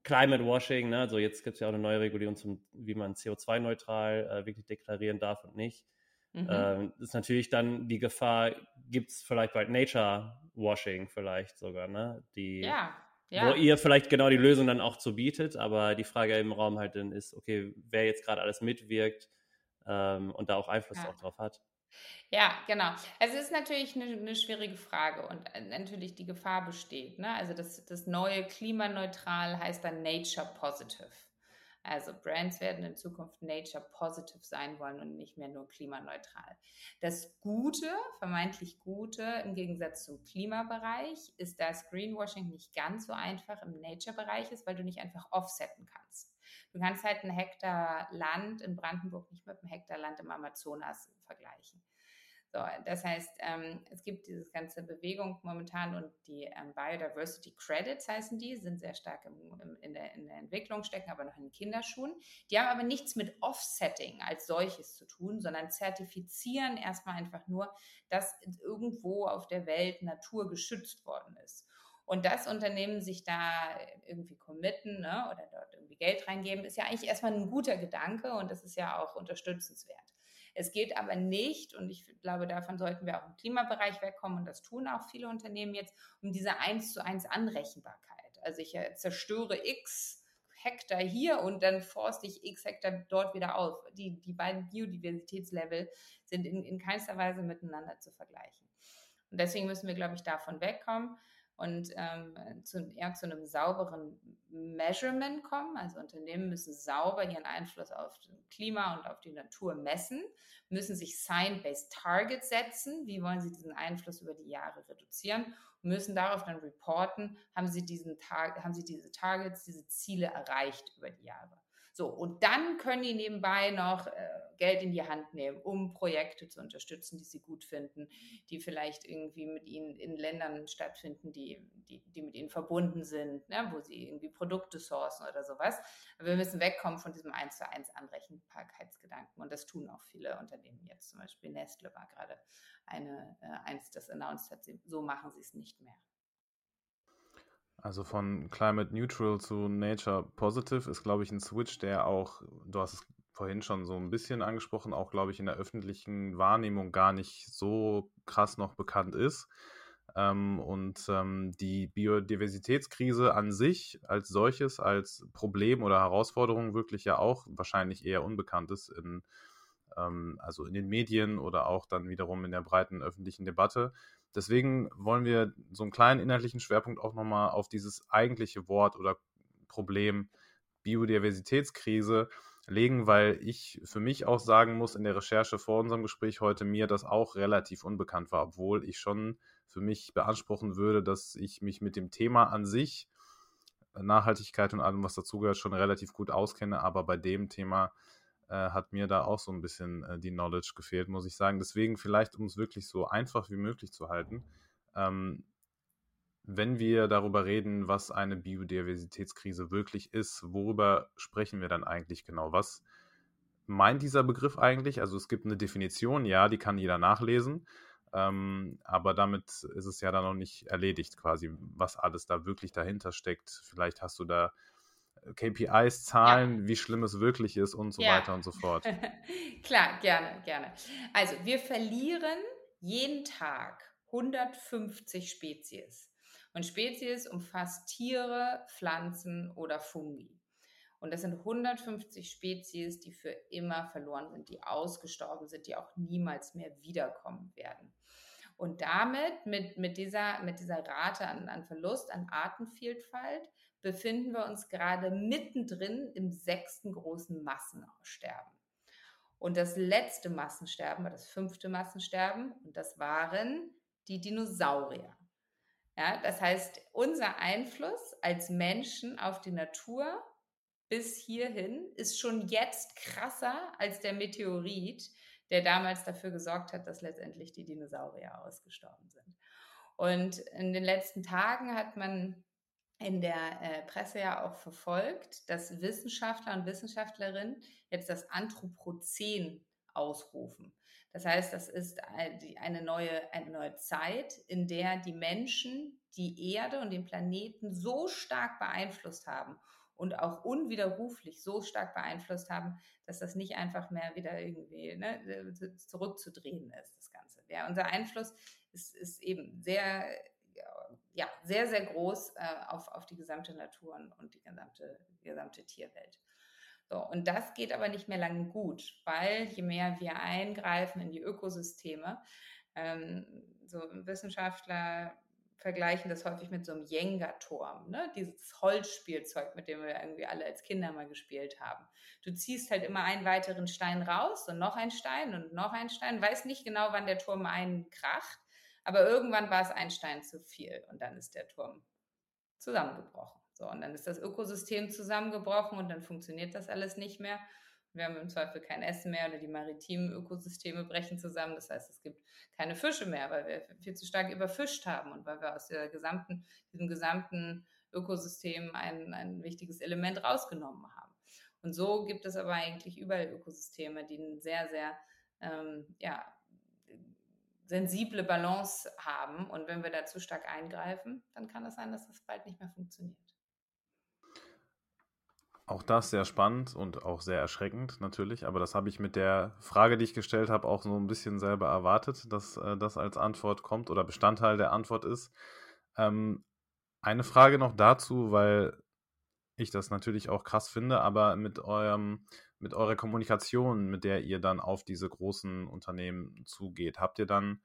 Climate Washing, ne? also jetzt gibt es ja auch eine neue Regulierung zum, wie man CO2-neutral äh, wirklich deklarieren darf und nicht. Mhm. Ähm, ist natürlich dann die Gefahr, gibt es vielleicht bald Nature Washing vielleicht sogar, ne? Die, ja, ja. Wo ihr vielleicht genau die Lösung dann auch zu bietet, aber die Frage im Raum halt dann ist, okay, wer jetzt gerade alles mitwirkt ähm, und da auch Einfluss ja. auch drauf hat. Ja, genau. Also es ist natürlich eine, eine, schwierige Frage und äh, natürlich die Gefahr besteht. Ne? Also das, das neue klimaneutral heißt dann Nature Positive. Also Brands werden in Zukunft Nature Positive sein wollen und nicht mehr nur klimaneutral. Das Gute, vermeintlich Gute im Gegensatz zum Klimabereich, ist, dass Greenwashing nicht ganz so einfach im Nature-Bereich ist, weil du nicht einfach offsetten kannst. Du kannst halt ein Hektar Land in Brandenburg nicht mit einem Hektar Land im Amazonas vergleichen. So, das heißt, ähm, es gibt diese ganze Bewegung momentan und die ähm, Biodiversity Credits heißen die, sind sehr stark im, im, in, der, in, der, Entwicklung, stecken aber noch in Kinderschuhen. Die haben aber nichts mit Offsetting als solches zu tun, sondern zertifizieren erstmal einfach nur, dass irgendwo auf der Welt Natur geschützt worden ist. Und das Unternehmen sich da irgendwie committen ne, oder dort irgendwie Geld reingeben, ist ja eigentlich erstmal ein guter Gedanke und das ist ja auch unterstützenswert. Es geht aber nicht, und ich glaube, davon sollten wir auch im Klimabereich wegkommen, und das tun auch viele Unternehmen jetzt, um diese eins zu eins Anrechenbarkeit. Also ich äh, zerstöre X Hektar hier und dann forste ich X Hektar dort wieder auf. Die, die beiden Biodiversitätslevel sind in, in keinster Weise miteinander zu vergleichen. Und deswegen müssen wir, glaube ich, davon wegkommen und ähm, zu, eher zu einem sauberen Measurement kommen. Also Unternehmen müssen sauber ihren Einfluss auf das Klima und auf die Natur messen, müssen sich Science-Based Targets setzen, wie wollen sie diesen Einfluss über die Jahre reduzieren müssen darauf dann reporten, haben sie, diesen haben sie diese Targets, diese Ziele erreicht über die Jahre. So, und dann können die nebenbei noch äh, Geld in die Hand nehmen, um Projekte zu unterstützen, die sie gut finden, die vielleicht irgendwie mit ihnen in Ländern stattfinden, die, die, die mit ihnen verbunden sind, ne, wo sie irgendwie Produkte sourcen oder sowas. Aber wir müssen wegkommen von diesem eins zu eins Anrechenbarkeitsgedanken. Und das tun auch viele Unternehmen jetzt. Zum Beispiel Nestle war gerade eine, äh, eins, das announced hat, so machen sie es nicht mehr. Also von Climate Neutral zu Nature Positive ist, glaube ich, ein Switch, der auch, du hast es vorhin schon so ein bisschen angesprochen, auch, glaube ich, in der öffentlichen Wahrnehmung gar nicht so krass noch bekannt ist. Ähm, und ähm, die Biodiversitätskrise an sich als solches, als Problem oder Herausforderung wirklich ja auch wahrscheinlich eher unbekannt ist, in, ähm, also in den Medien oder auch dann wiederum in der breiten öffentlichen Debatte. Deswegen wollen wir so einen kleinen inhaltlichen Schwerpunkt auch nochmal auf dieses eigentliche Wort oder Problem Biodiversitätskrise legen, weil ich für mich auch sagen muss, in der Recherche vor unserem Gespräch heute mir das auch relativ unbekannt war, obwohl ich schon für mich beanspruchen würde, dass ich mich mit dem Thema an sich, Nachhaltigkeit und allem, was dazugehört, schon relativ gut auskenne, aber bei dem Thema äh, hat mir da auch so ein bisschen äh, die Knowledge gefehlt, muss ich sagen. Deswegen vielleicht, um es wirklich so einfach wie möglich zu halten, ähm, wenn wir darüber reden, was eine Biodiversitätskrise wirklich ist, worüber sprechen wir dann eigentlich genau? Was meint dieser Begriff eigentlich? Also es gibt eine Definition, ja, die kann jeder nachlesen, ähm, aber damit ist es ja dann noch nicht erledigt quasi, was alles da wirklich dahinter steckt. Vielleicht hast du da KPIs, Zahlen, ja. wie schlimm es wirklich ist und so ja. weiter und so fort. (laughs) Klar, gerne, gerne. Also wir verlieren jeden Tag 150 Spezies. Und Spezies umfasst Tiere, Pflanzen oder Fungi. Und das sind 150 Spezies, die für immer verloren sind, die ausgestorben sind, die auch niemals mehr wiederkommen werden. Und damit, mit, mit, dieser, mit dieser Rate an, an Verlust, an Artenvielfalt, befinden wir uns gerade mittendrin im sechsten großen Massenaussterben. Und das letzte Massensterben war das fünfte Massensterben und das waren die Dinosaurier. Ja, das heißt, unser Einfluss als Menschen auf die Natur bis hierhin ist schon jetzt krasser als der Meteorit, der damals dafür gesorgt hat, dass letztendlich die Dinosaurier ausgestorben sind. Und in den letzten Tagen hat man in der äh, Presse ja auch verfolgt, dass Wissenschaftler und Wissenschaftlerinnen jetzt das Anthropozän ausrufen. Das heißt, das ist eine neue, eine neue Zeit, in der die Menschen die Erde und den Planeten so stark beeinflusst haben und auch unwiderruflich so stark beeinflusst haben, dass das nicht einfach mehr wieder irgendwie ne, zurückzudrehen ist, das Ganze. Ja, unser Einfluss ist, ist eben sehr, ja, sehr, sehr groß äh, auf, auf die gesamte Natur und die gesamte, die gesamte Tierwelt. So, und das geht aber nicht mehr lange gut, weil je mehr wir eingreifen in die Ökosysteme, ähm, so Wissenschaftler vergleichen das häufig mit so einem Jenga-Turm, ne? dieses Holzspielzeug, mit dem wir irgendwie alle als Kinder mal gespielt haben. Du ziehst halt immer einen weiteren Stein raus und noch einen Stein und noch einen Stein, weiß nicht genau, wann der Turm einkracht, aber irgendwann war es ein Stein zu viel und dann ist der Turm zusammengebrochen. So, und dann ist das Ökosystem zusammengebrochen und dann funktioniert das alles nicht mehr. Wir haben im Zweifel kein Essen mehr oder die maritimen Ökosysteme brechen zusammen. Das heißt, es gibt keine Fische mehr, weil wir viel zu stark überfischt haben und weil wir aus gesamten, diesem gesamten Ökosystem ein, ein wichtiges Element rausgenommen haben. Und so gibt es aber eigentlich überall Ökosysteme, die eine sehr, sehr ähm, ja, sensible Balance haben. Und wenn wir da zu stark eingreifen, dann kann es sein, dass das bald nicht mehr funktioniert. Auch das sehr spannend und auch sehr erschreckend natürlich, aber das habe ich mit der Frage, die ich gestellt habe, auch so ein bisschen selber erwartet, dass äh, das als Antwort kommt oder Bestandteil der Antwort ist. Ähm, eine Frage noch dazu, weil ich das natürlich auch krass finde, aber mit eurem, mit eurer Kommunikation, mit der ihr dann auf diese großen Unternehmen zugeht, habt ihr dann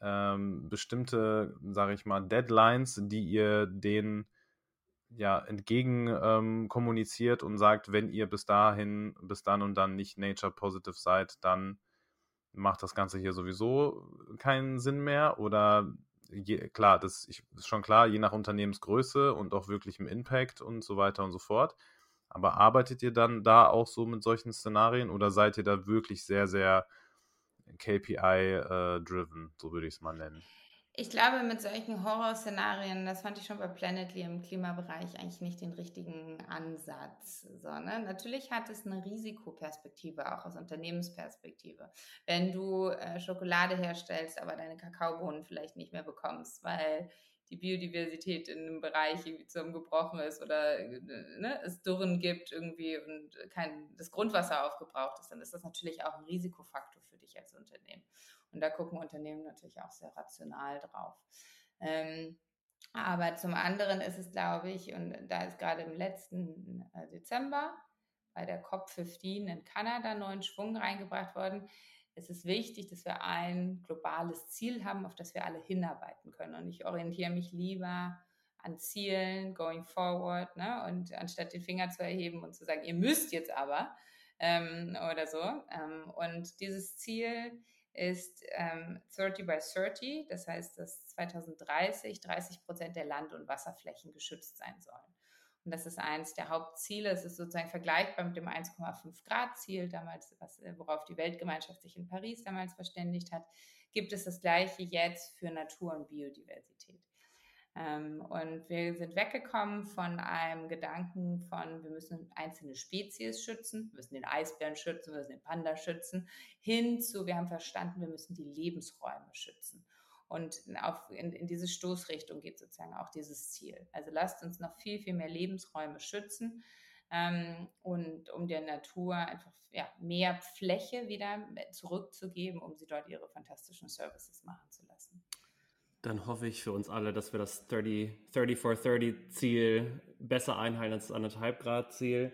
ähm, bestimmte, sage ich mal, Deadlines, die ihr denen ja, entgegen ähm, kommuniziert und sagt, wenn ihr bis dahin, bis dann und dann nicht Nature Positive seid, dann macht das Ganze hier sowieso keinen Sinn mehr? Oder je, klar, das ist schon klar, je nach Unternehmensgröße und auch wirklich im Impact und so weiter und so fort. Aber arbeitet ihr dann da auch so mit solchen Szenarien oder seid ihr da wirklich sehr, sehr KPI-driven, äh, so würde ich es mal nennen? Ich glaube, mit solchen Horrorszenarien, das fand ich schon bei Planetly im Klimabereich eigentlich nicht den richtigen Ansatz, sondern natürlich hat es eine Risikoperspektive, auch aus Unternehmensperspektive. Wenn du äh, Schokolade herstellst, aber deine Kakaobohnen vielleicht nicht mehr bekommst, weil die Biodiversität in einem Bereich irgendwie zusammengebrochen ist oder ne, es Dürren gibt irgendwie und kein, das Grundwasser aufgebraucht ist, dann ist das natürlich auch ein Risikofaktor für dich als Unternehmen. Und da gucken Unternehmen natürlich auch sehr rational drauf. Ähm, aber zum anderen ist es, glaube ich, und da ist gerade im letzten äh, Dezember bei der COP15 in Kanada neuen Schwung reingebracht worden, es ist wichtig, dass wir ein globales Ziel haben, auf das wir alle hinarbeiten können. Und ich orientiere mich lieber an Zielen, going forward, ne? und anstatt den Finger zu erheben und zu sagen, ihr müsst jetzt aber ähm, oder so. Ähm, und dieses Ziel ist ähm, 30 by 30, das heißt, dass 2030 30 Prozent der Land- und Wasserflächen geschützt sein sollen. Und das ist eines der Hauptziele. Es ist sozusagen vergleichbar mit dem 1,5 Grad Ziel damals, was, äh, worauf die Weltgemeinschaft sich in Paris damals verständigt hat. Gibt es das Gleiche jetzt für Natur und Biodiversität? Ähm, und wir sind weggekommen von einem Gedanken von, wir müssen einzelne Spezies schützen, wir müssen den Eisbären schützen, wir müssen den Panda schützen, hin zu, wir haben verstanden, wir müssen die Lebensräume schützen. Und auf, in, in diese Stoßrichtung geht sozusagen auch dieses Ziel. Also lasst uns noch viel, viel mehr Lebensräume schützen ähm, und um der Natur einfach ja, mehr Fläche wieder zurückzugeben, um sie dort ihre fantastischen Services machen zu lassen. Dann hoffe ich für uns alle, dass wir das 30, 30 for 30 Ziel besser einhalten als das anderthalb Grad Ziel.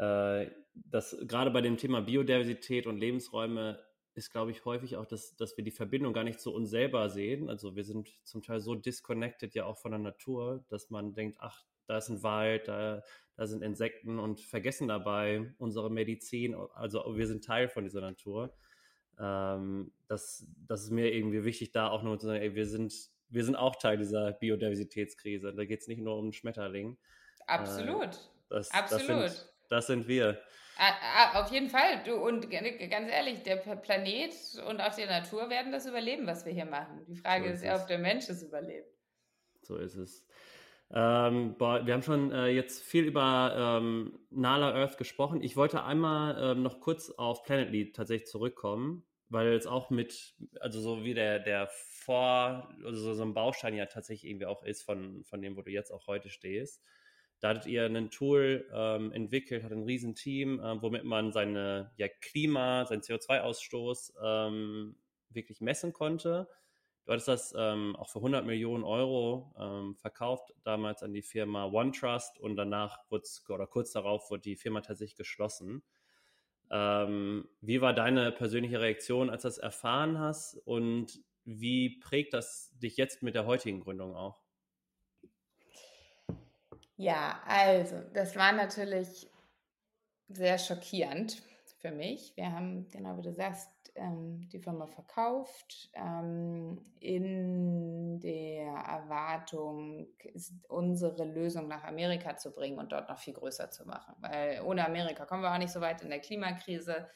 Äh, das gerade bei dem Thema Biodiversität und Lebensräume ist, glaube ich, häufig auch, dass, dass wir die Verbindung gar nicht zu uns selber sehen. Also wir sind zum Teil so disconnected ja auch von der Natur, dass man denkt, ach, da ist ein Wald, da, da sind Insekten und vergessen dabei unsere Medizin. Also wir sind Teil von dieser Natur. Ähm, das, das ist mir irgendwie wichtig, da auch nur zu sagen, ey, wir sind, wir sind auch Teil dieser Biodiversitätskrise. Da geht es nicht nur um Schmetterling. Absolut. Äh, das, Absolut. Das sind, das sind wir. Ah, ah, auf jeden Fall. Du, und ganz ehrlich, der Planet und auch die Natur werden das überleben, was wir hier machen. Die Frage so ist ja, ob der Mensch es überlebt. So ist es. Ähm, boah, wir haben schon äh, jetzt viel über ähm, Nala Earth gesprochen. Ich wollte einmal ähm, noch kurz auf Planetly tatsächlich zurückkommen, weil es auch mit, also so wie der, der Vor, also so ein Baustein ja tatsächlich irgendwie auch ist von, von dem, wo du jetzt auch heute stehst. Da hattet ihr ein Tool ähm, entwickelt, hat ein Riesenteam, äh, womit man seine ja, Klima, seinen CO2-Ausstoß ähm, wirklich messen konnte. Du hattest das ähm, auch für 100 Millionen Euro ähm, verkauft, damals an die Firma OneTrust und danach wurde oder kurz darauf wurde die Firma tatsächlich geschlossen. Ähm, wie war deine persönliche Reaktion, als du das erfahren hast und wie prägt das dich jetzt mit der heutigen Gründung auch? Ja, also, das war natürlich sehr schockierend für mich. Wir haben, genau wie du sagst, ähm, die Firma verkauft ähm, in der Erwartung, unsere Lösung nach Amerika zu bringen und dort noch viel größer zu machen. Weil ohne Amerika kommen wir auch nicht so weit in der Klimakrise.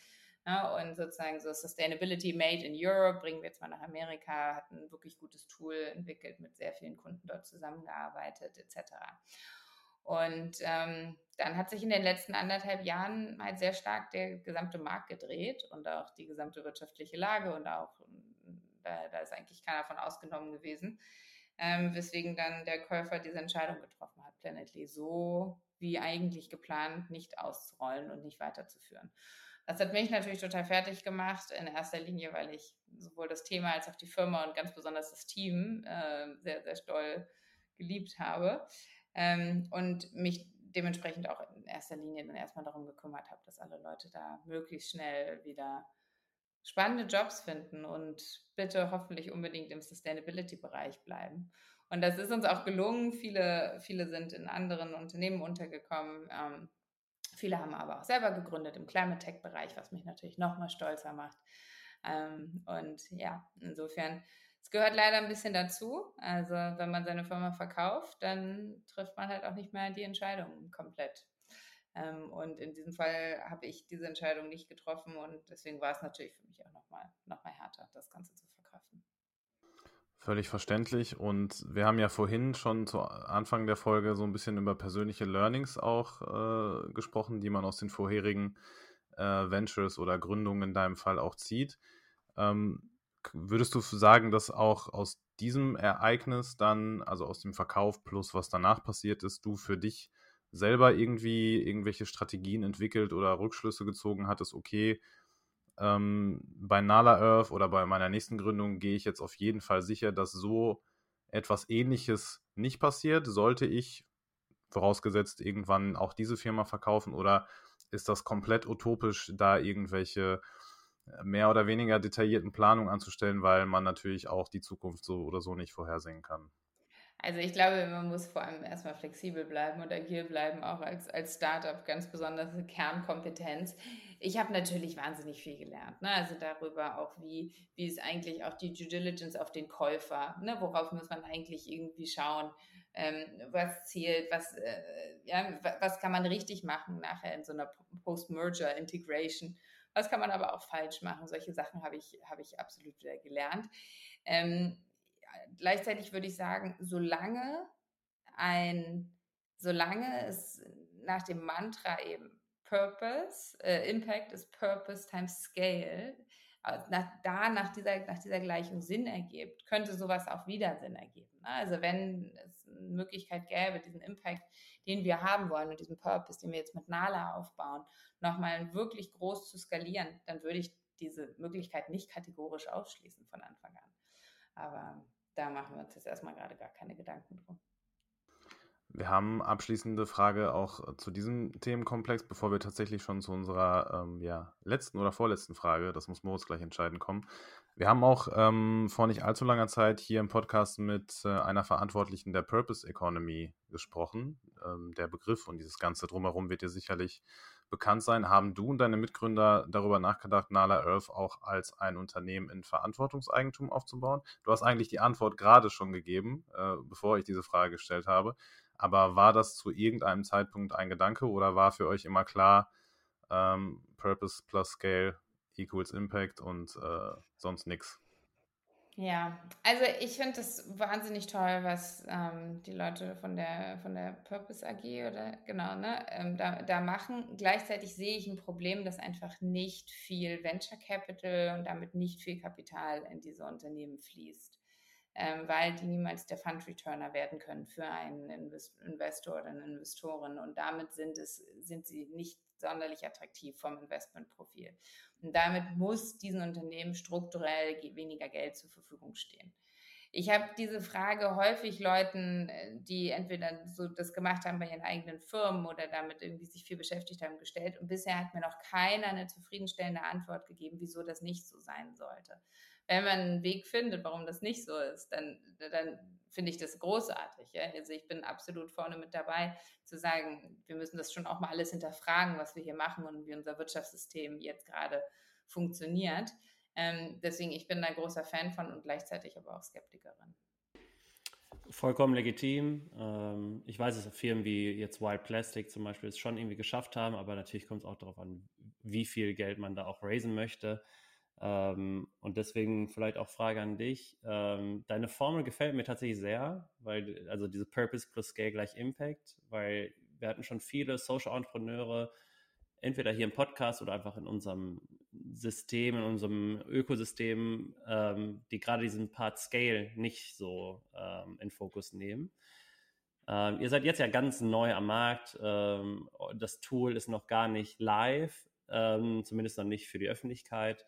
Ja, und sozusagen so Sustainability Made in Europe bringen wir jetzt mal nach Amerika, hat ein wirklich gutes Tool entwickelt, mit sehr vielen Kunden dort zusammengearbeitet etc. Und ähm, dann hat sich in den letzten anderthalb Jahren halt sehr stark der gesamte Markt gedreht und auch die gesamte wirtschaftliche Lage und auch, da, da ist eigentlich keiner von ausgenommen gewesen, ähm, weswegen dann der Käufer diese Entscheidung getroffen hat, Planetly so wie eigentlich geplant nicht auszurollen und nicht weiterzuführen. Das hat mich natürlich total fertig gemacht, in erster Linie, weil ich sowohl das Thema als auch die Firma und ganz besonders das Team äh, sehr, sehr doll geliebt habe ähm, und mich dementsprechend auch in erster Linie dann erstmal darum gekümmert habe, dass alle Leute da möglichst schnell wieder spannende Jobs finden und bitte hoffentlich unbedingt im Sustainability-Bereich bleiben. Und das ist uns auch gelungen. Viele, viele sind in anderen Unternehmen untergekommen. Ähm, viele haben aber auch selber gegründet im Climate Tech-Bereich, was mich natürlich noch mal stolzer macht. Ähm, und ja, insofern es gehört leider ein bisschen dazu. Also wenn man seine Firma verkauft, dann trifft man halt auch nicht mehr die Entscheidung komplett. Ähm, und in diesem Fall habe ich diese Entscheidung nicht getroffen und deswegen war es natürlich für mich auch nochmal noch mal härter, das Ganze zu verkraften. Völlig verständlich. Und wir haben ja vorhin schon zu Anfang der Folge so ein bisschen über persönliche Learnings auch äh, gesprochen, die man aus den vorherigen äh, Ventures oder Gründungen in deinem Fall auch zieht. Ähm, würdest du sagen, dass auch aus diesem Ereignis dann, also aus dem Verkauf plus was danach passiert ist, du für dich selber irgendwie irgendwelche Strategien entwickelt oder Rückschlüsse gezogen hattest, okay, ähm, bei Nala Earth oder bei meiner nächsten Gründung gehe ich jetzt auf jeden Fall sicher, dass so etwas ähnliches nicht passiert. Sollte ich, vorausgesetzt, irgendwann auch diese Firma verkaufen oder ist das komplett utopisch, da irgendwelche mehr oder weniger detaillierten Planungen anzustellen, weil man natürlich auch die Zukunft so oder so nicht vorhersehen kann? Also ich glaube, man muss vor allem erstmal flexibel bleiben und agil bleiben, auch als, als Startup, ganz besonders Kernkompetenz. Ich habe natürlich wahnsinnig viel gelernt, ne? also darüber auch, wie, wie ist eigentlich auch die Due Diligence auf den Käufer, ne? worauf muss man eigentlich irgendwie schauen, ähm, was zählt, was, äh, ja, was kann man richtig machen nachher in so einer Post-Merger-Integration, was kann man aber auch falsch machen. Solche Sachen habe ich, hab ich absolut wieder gelernt. Ähm, gleichzeitig würde ich sagen, solange ein, solange es nach dem Mantra eben Purpose, äh, Impact ist Purpose times Scale, nach, da nach dieser, nach dieser Gleichung Sinn ergibt, könnte sowas auch wieder Sinn ergeben. Ne? Also wenn es eine Möglichkeit gäbe, diesen Impact, den wir haben wollen und diesen Purpose, den wir jetzt mit Nala aufbauen, nochmal wirklich groß zu skalieren, dann würde ich diese Möglichkeit nicht kategorisch ausschließen von Anfang an. Aber da machen wir uns jetzt erstmal gerade gar keine Gedanken drum. Wir haben abschließende Frage auch äh, zu diesem Themenkomplex, bevor wir tatsächlich schon zu unserer ähm, ja, letzten oder vorletzten Frage, das muss Moritz gleich entscheiden, kommen. Wir haben auch ähm, vor nicht allzu langer Zeit hier im Podcast mit äh, einer Verantwortlichen der Purpose Economy gesprochen. Ähm, der Begriff und dieses Ganze drumherum wird dir sicherlich bekannt sein. Haben du und deine Mitgründer darüber nachgedacht, Nala Earth auch als ein Unternehmen in Verantwortungseigentum aufzubauen? Du hast eigentlich die Antwort gerade schon gegeben, äh, bevor ich diese Frage gestellt habe. Aber war das zu irgendeinem Zeitpunkt ein Gedanke oder war für euch immer klar, ähm, Purpose plus Scale equals Impact und äh, sonst nichts? Ja, also ich finde das wahnsinnig toll, was ähm, die Leute von der, von der Purpose AG oder genau, ne, ähm, da, da machen. Gleichzeitig sehe ich ein Problem, dass einfach nicht viel Venture Capital und damit nicht viel Kapital in diese Unternehmen fließt, ähm, weil die niemals der Fund Returner werden können für einen Invest Investor oder eine Investorin und damit sind es, sind sie nicht sonderlich attraktiv vom Investmentprofil. Und damit muss diesen Unternehmen strukturell weniger Geld zur Verfügung stehen. Ich habe diese Frage häufig Leuten, äh, die entweder so das gemacht haben bei ihren eigenen Firmen oder damit irgendwie sich viel beschäftigt haben, gestellt. Und bisher hat mir noch keiner eine zufriedenstellende Antwort gegeben, wieso das nicht so sein sollte. Wenn man einen Weg findet, warum das nicht so ist, dann, dann finde ich das großartig. Ja? Also ich bin absolut vorne mit dabei, zu sagen, wir müssen das schon auch mal alles hinterfragen, was wir hier machen und wie unser Wirtschaftssystem jetzt gerade funktioniert. Ähm, deswegen, ich bin ein großer Fan von und gleichzeitig aber auch Skeptikerin. Vollkommen legitim. Ähm, ich weiß, dass Firmen wie jetzt Wild Plastic zum Beispiel es schon irgendwie geschafft haben, aber natürlich kommt es auch darauf an, wie viel Geld man da auch raisen möchte. Ähm, und deswegen vielleicht auch Frage an dich. Ähm, deine Formel gefällt mir tatsächlich sehr, weil, also diese Purpose plus Scale gleich Impact, weil wir hatten schon viele Social Entrepreneure, entweder hier im Podcast oder einfach in unserem System, in unserem Ökosystem, ähm, die gerade diesen Part Scale nicht so ähm, in Fokus nehmen. Ähm, ihr seid jetzt ja ganz neu am Markt. Ähm, das Tool ist noch gar nicht live, zumindest noch nicht für die Öffentlichkeit.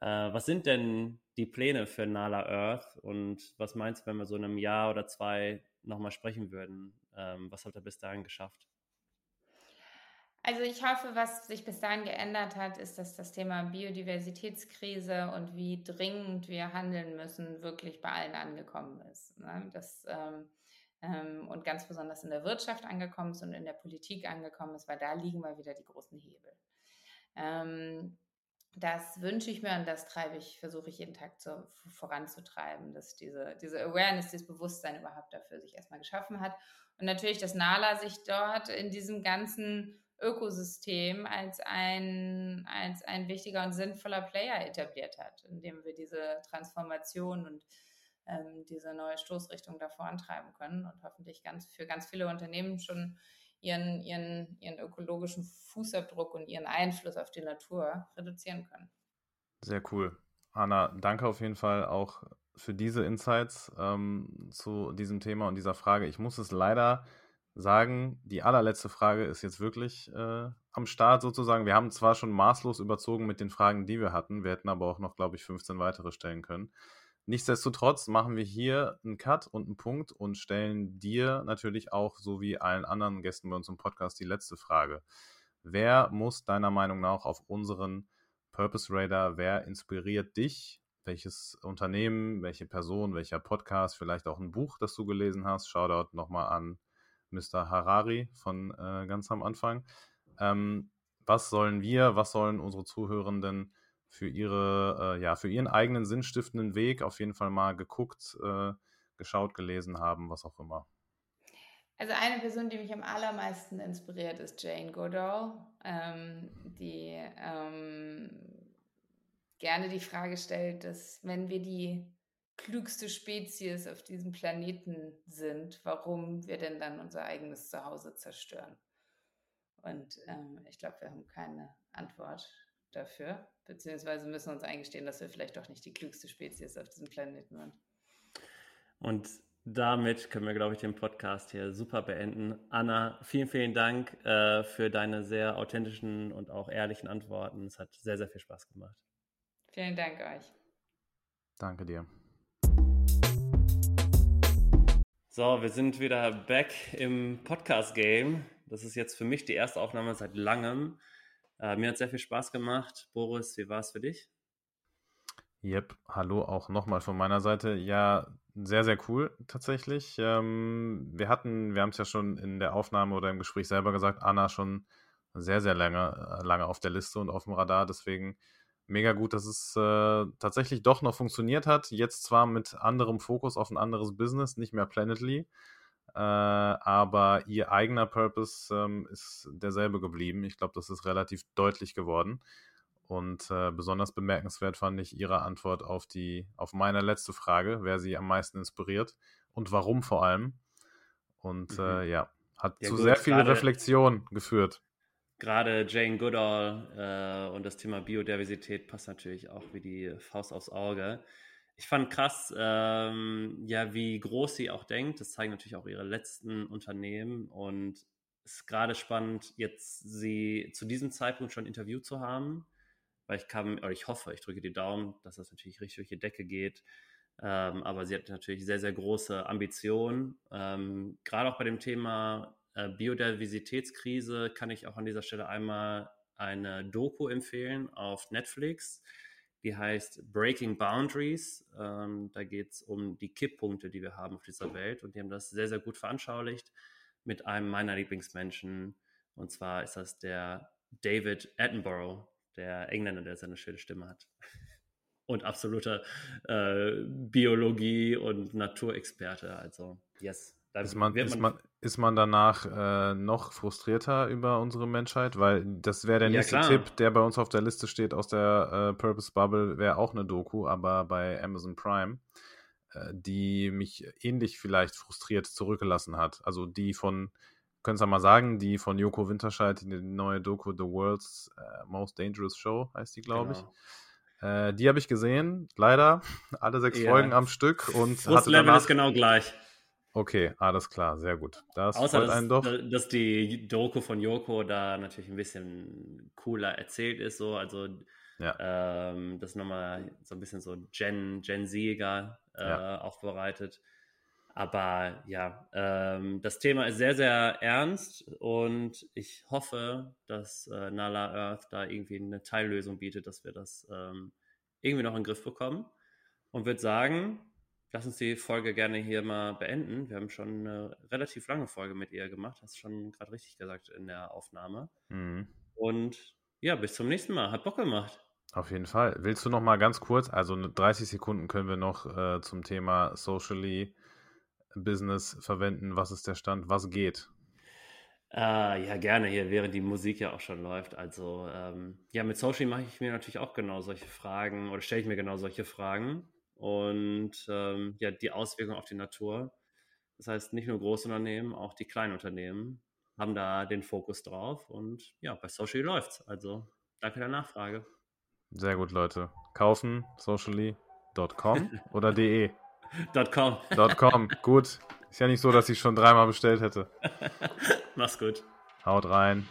Äh, was sind denn die Pläne für Nala Earth und was meinst du, wenn wir so in einem Jahr oder zwei nochmal sprechen würden? Ähm, was habt ihr bis dahin geschafft? Also ich hoffe, was sich bis dahin geändert hat, ist, dass das Thema Biodiversitätskrise und wie dringend wir handeln müssen, wirklich bei allen angekommen ist. Ne? Das, ähm, ähm, und ganz besonders in der Wirtschaft angekommen ist und in der Politik angekommen ist, weil da liegen mal wieder die großen Hebel. Ähm, das wünsche ich mir und das treibe ich, versuche ich jeden Tag zu, voranzutreiben, dass diese, diese Awareness, dieses Bewusstsein überhaupt dafür sich erstmal geschaffen hat. Und natürlich, dass Nala sich dort in diesem ganzen Ökosystem als ein, als ein wichtiger und sinnvoller Player etabliert hat, indem wir diese Transformation und ähm, diese neue Stoßrichtung da vorantreiben können und hoffentlich ganz für ganz viele Unternehmen schon ihren, ihren, ihren ökologischen Fußabdruck und ihren Einfluss auf die Natur reduzieren können. Sehr cool. Anna, danke auf jeden Fall auch für diese Insights ähm, zu diesem Thema und dieser Frage. Ich muss es leider sagen, die allerletzte Frage ist jetzt wirklich äh, am Start sozusagen. Wir haben zwar schon maßlos überzogen mit den Fragen, die wir hatten, wir hätten aber auch noch, glaube ich, 15 weitere stellen können. Nichtsdestotrotz machen wir hier einen Cut und einen Punkt und stellen dir natürlich auch, so wie allen anderen Gästen bei uns im Podcast, die letzte Frage. Wer muss deiner Meinung nach auf unseren Purpose Radar, wer inspiriert dich? Welches Unternehmen, welche Person, welcher Podcast, vielleicht auch ein Buch, das du gelesen hast? Shoutout nochmal an Mr. Harari von äh, ganz am Anfang. Ähm, was sollen wir, was sollen unsere Zuhörenden für ihre, äh, ja, für ihren eigenen sinnstiftenden Weg auf jeden Fall mal geguckt, äh, geschaut, gelesen haben, was auch immer. Also eine Person, die mich am allermeisten inspiriert, ist Jane Goodall, ähm, die ähm, gerne die Frage stellt, dass wenn wir die klügste Spezies auf diesem Planeten sind, warum wir denn dann unser eigenes Zuhause zerstören? Und ähm, ich glaube, wir haben keine Antwort dafür, beziehungsweise müssen uns eingestehen, dass wir vielleicht doch nicht die klügste Spezies auf diesem Planeten sind. Und damit können wir, glaube ich, den Podcast hier super beenden. Anna, vielen, vielen Dank äh, für deine sehr authentischen und auch ehrlichen Antworten. Es hat sehr, sehr viel Spaß gemacht. Vielen Dank euch. Danke dir. So, wir sind wieder back im Podcast-Game. Das ist jetzt für mich die erste Aufnahme seit langem. Äh, mir hat sehr viel Spaß gemacht. Boris, wie war es für dich? Yep, hallo auch nochmal von meiner Seite. Ja, sehr, sehr cool tatsächlich. Ähm, wir hatten, wir haben es ja schon in der Aufnahme oder im Gespräch selber gesagt, Anna schon sehr, sehr lange, äh, lange auf der Liste und auf dem Radar. Deswegen mega gut, dass es äh, tatsächlich doch noch funktioniert hat. Jetzt zwar mit anderem Fokus auf ein anderes Business, nicht mehr Planetly, äh, aber ihr eigener Purpose ähm, ist derselbe geblieben. Ich glaube, das ist relativ deutlich geworden. Und äh, besonders bemerkenswert fand ich Ihre Antwort auf die, auf meine letzte Frage, wer Sie am meisten inspiriert und warum vor allem. Und mhm. äh, ja, hat ja, zu gut, sehr viel Reflexion geführt. Gerade Jane Goodall äh, und das Thema Biodiversität passt natürlich auch wie die Faust aufs Auge. Ich fand krass, ähm, ja, wie groß sie auch denkt. Das zeigen natürlich auch ihre letzten Unternehmen und es ist gerade spannend, jetzt sie zu diesem Zeitpunkt schon interviewt zu haben weil ich kann, oder ich hoffe, ich drücke die Daumen, dass das natürlich richtig durch die Decke geht. Ähm, aber sie hat natürlich sehr, sehr große Ambitionen. Ähm, gerade auch bei dem Thema äh, Biodiversitätskrise kann ich auch an dieser Stelle einmal eine Doku empfehlen auf Netflix. Die heißt Breaking Boundaries. Ähm, da geht es um die Kipppunkte, die wir haben auf dieser Welt. Und die haben das sehr, sehr gut veranschaulicht mit einem meiner Lieblingsmenschen. Und zwar ist das der David Attenborough der Engländer, der seine schöne Stimme hat. (laughs) Und absoluter äh, Biologie- und Naturexperte. Also, yes. Ist man, man, ist, man, ist man danach äh, noch frustrierter über unsere Menschheit? Weil das wäre der nächste ja, Tipp, der bei uns auf der Liste steht aus der äh, Purpose Bubble, wäre auch eine Doku, aber bei Amazon Prime, äh, die mich ähnlich vielleicht frustriert zurückgelassen hat. Also die von können es ja mal sagen, die von Joko Winterscheid, die neue Doku The World's uh, Most Dangerous Show heißt die, glaube genau. ich. Äh, die habe ich gesehen, leider. (laughs) Alle sechs ja. Folgen am Stück. und Frustlevel danach... ist genau gleich. Okay, alles klar, sehr gut. Das Außer, dass, einen doch. dass die Doku von Joko da natürlich ein bisschen cooler erzählt ist, so, also ja. ähm, das nochmal so ein bisschen so Gen, Gen Z-iger äh, ja. aufbereitet. Aber ja, ähm, das Thema ist sehr, sehr ernst und ich hoffe, dass äh, Nala Earth da irgendwie eine Teillösung bietet, dass wir das ähm, irgendwie noch in den Griff bekommen. Und würde sagen, lass uns die Folge gerne hier mal beenden. Wir haben schon eine relativ lange Folge mit ihr gemacht, hast schon gerade richtig gesagt in der Aufnahme. Mhm. Und ja, bis zum nächsten Mal. Hat Bock gemacht. Auf jeden Fall. Willst du noch mal ganz kurz, also 30 Sekunden können wir noch äh, zum Thema Socially Business verwenden? Was ist der Stand? Was geht? Äh, ja, gerne hier, während die Musik ja auch schon läuft. Also, ähm, ja, mit Social mache ich mir natürlich auch genau solche Fragen oder stelle ich mir genau solche Fragen. Und ähm, ja, die Auswirkungen auf die Natur. Das heißt, nicht nur Großunternehmen, auch die kleinen Unternehmen haben da den Fokus drauf. Und ja, bei Social läuft's. Also, danke der Nachfrage. Sehr gut, Leute. Kaufen, socially.com (laughs) oder de? .com. .com, (laughs) gut. Ist ja nicht so, dass ich schon dreimal bestellt hätte. Mach's gut. Haut rein.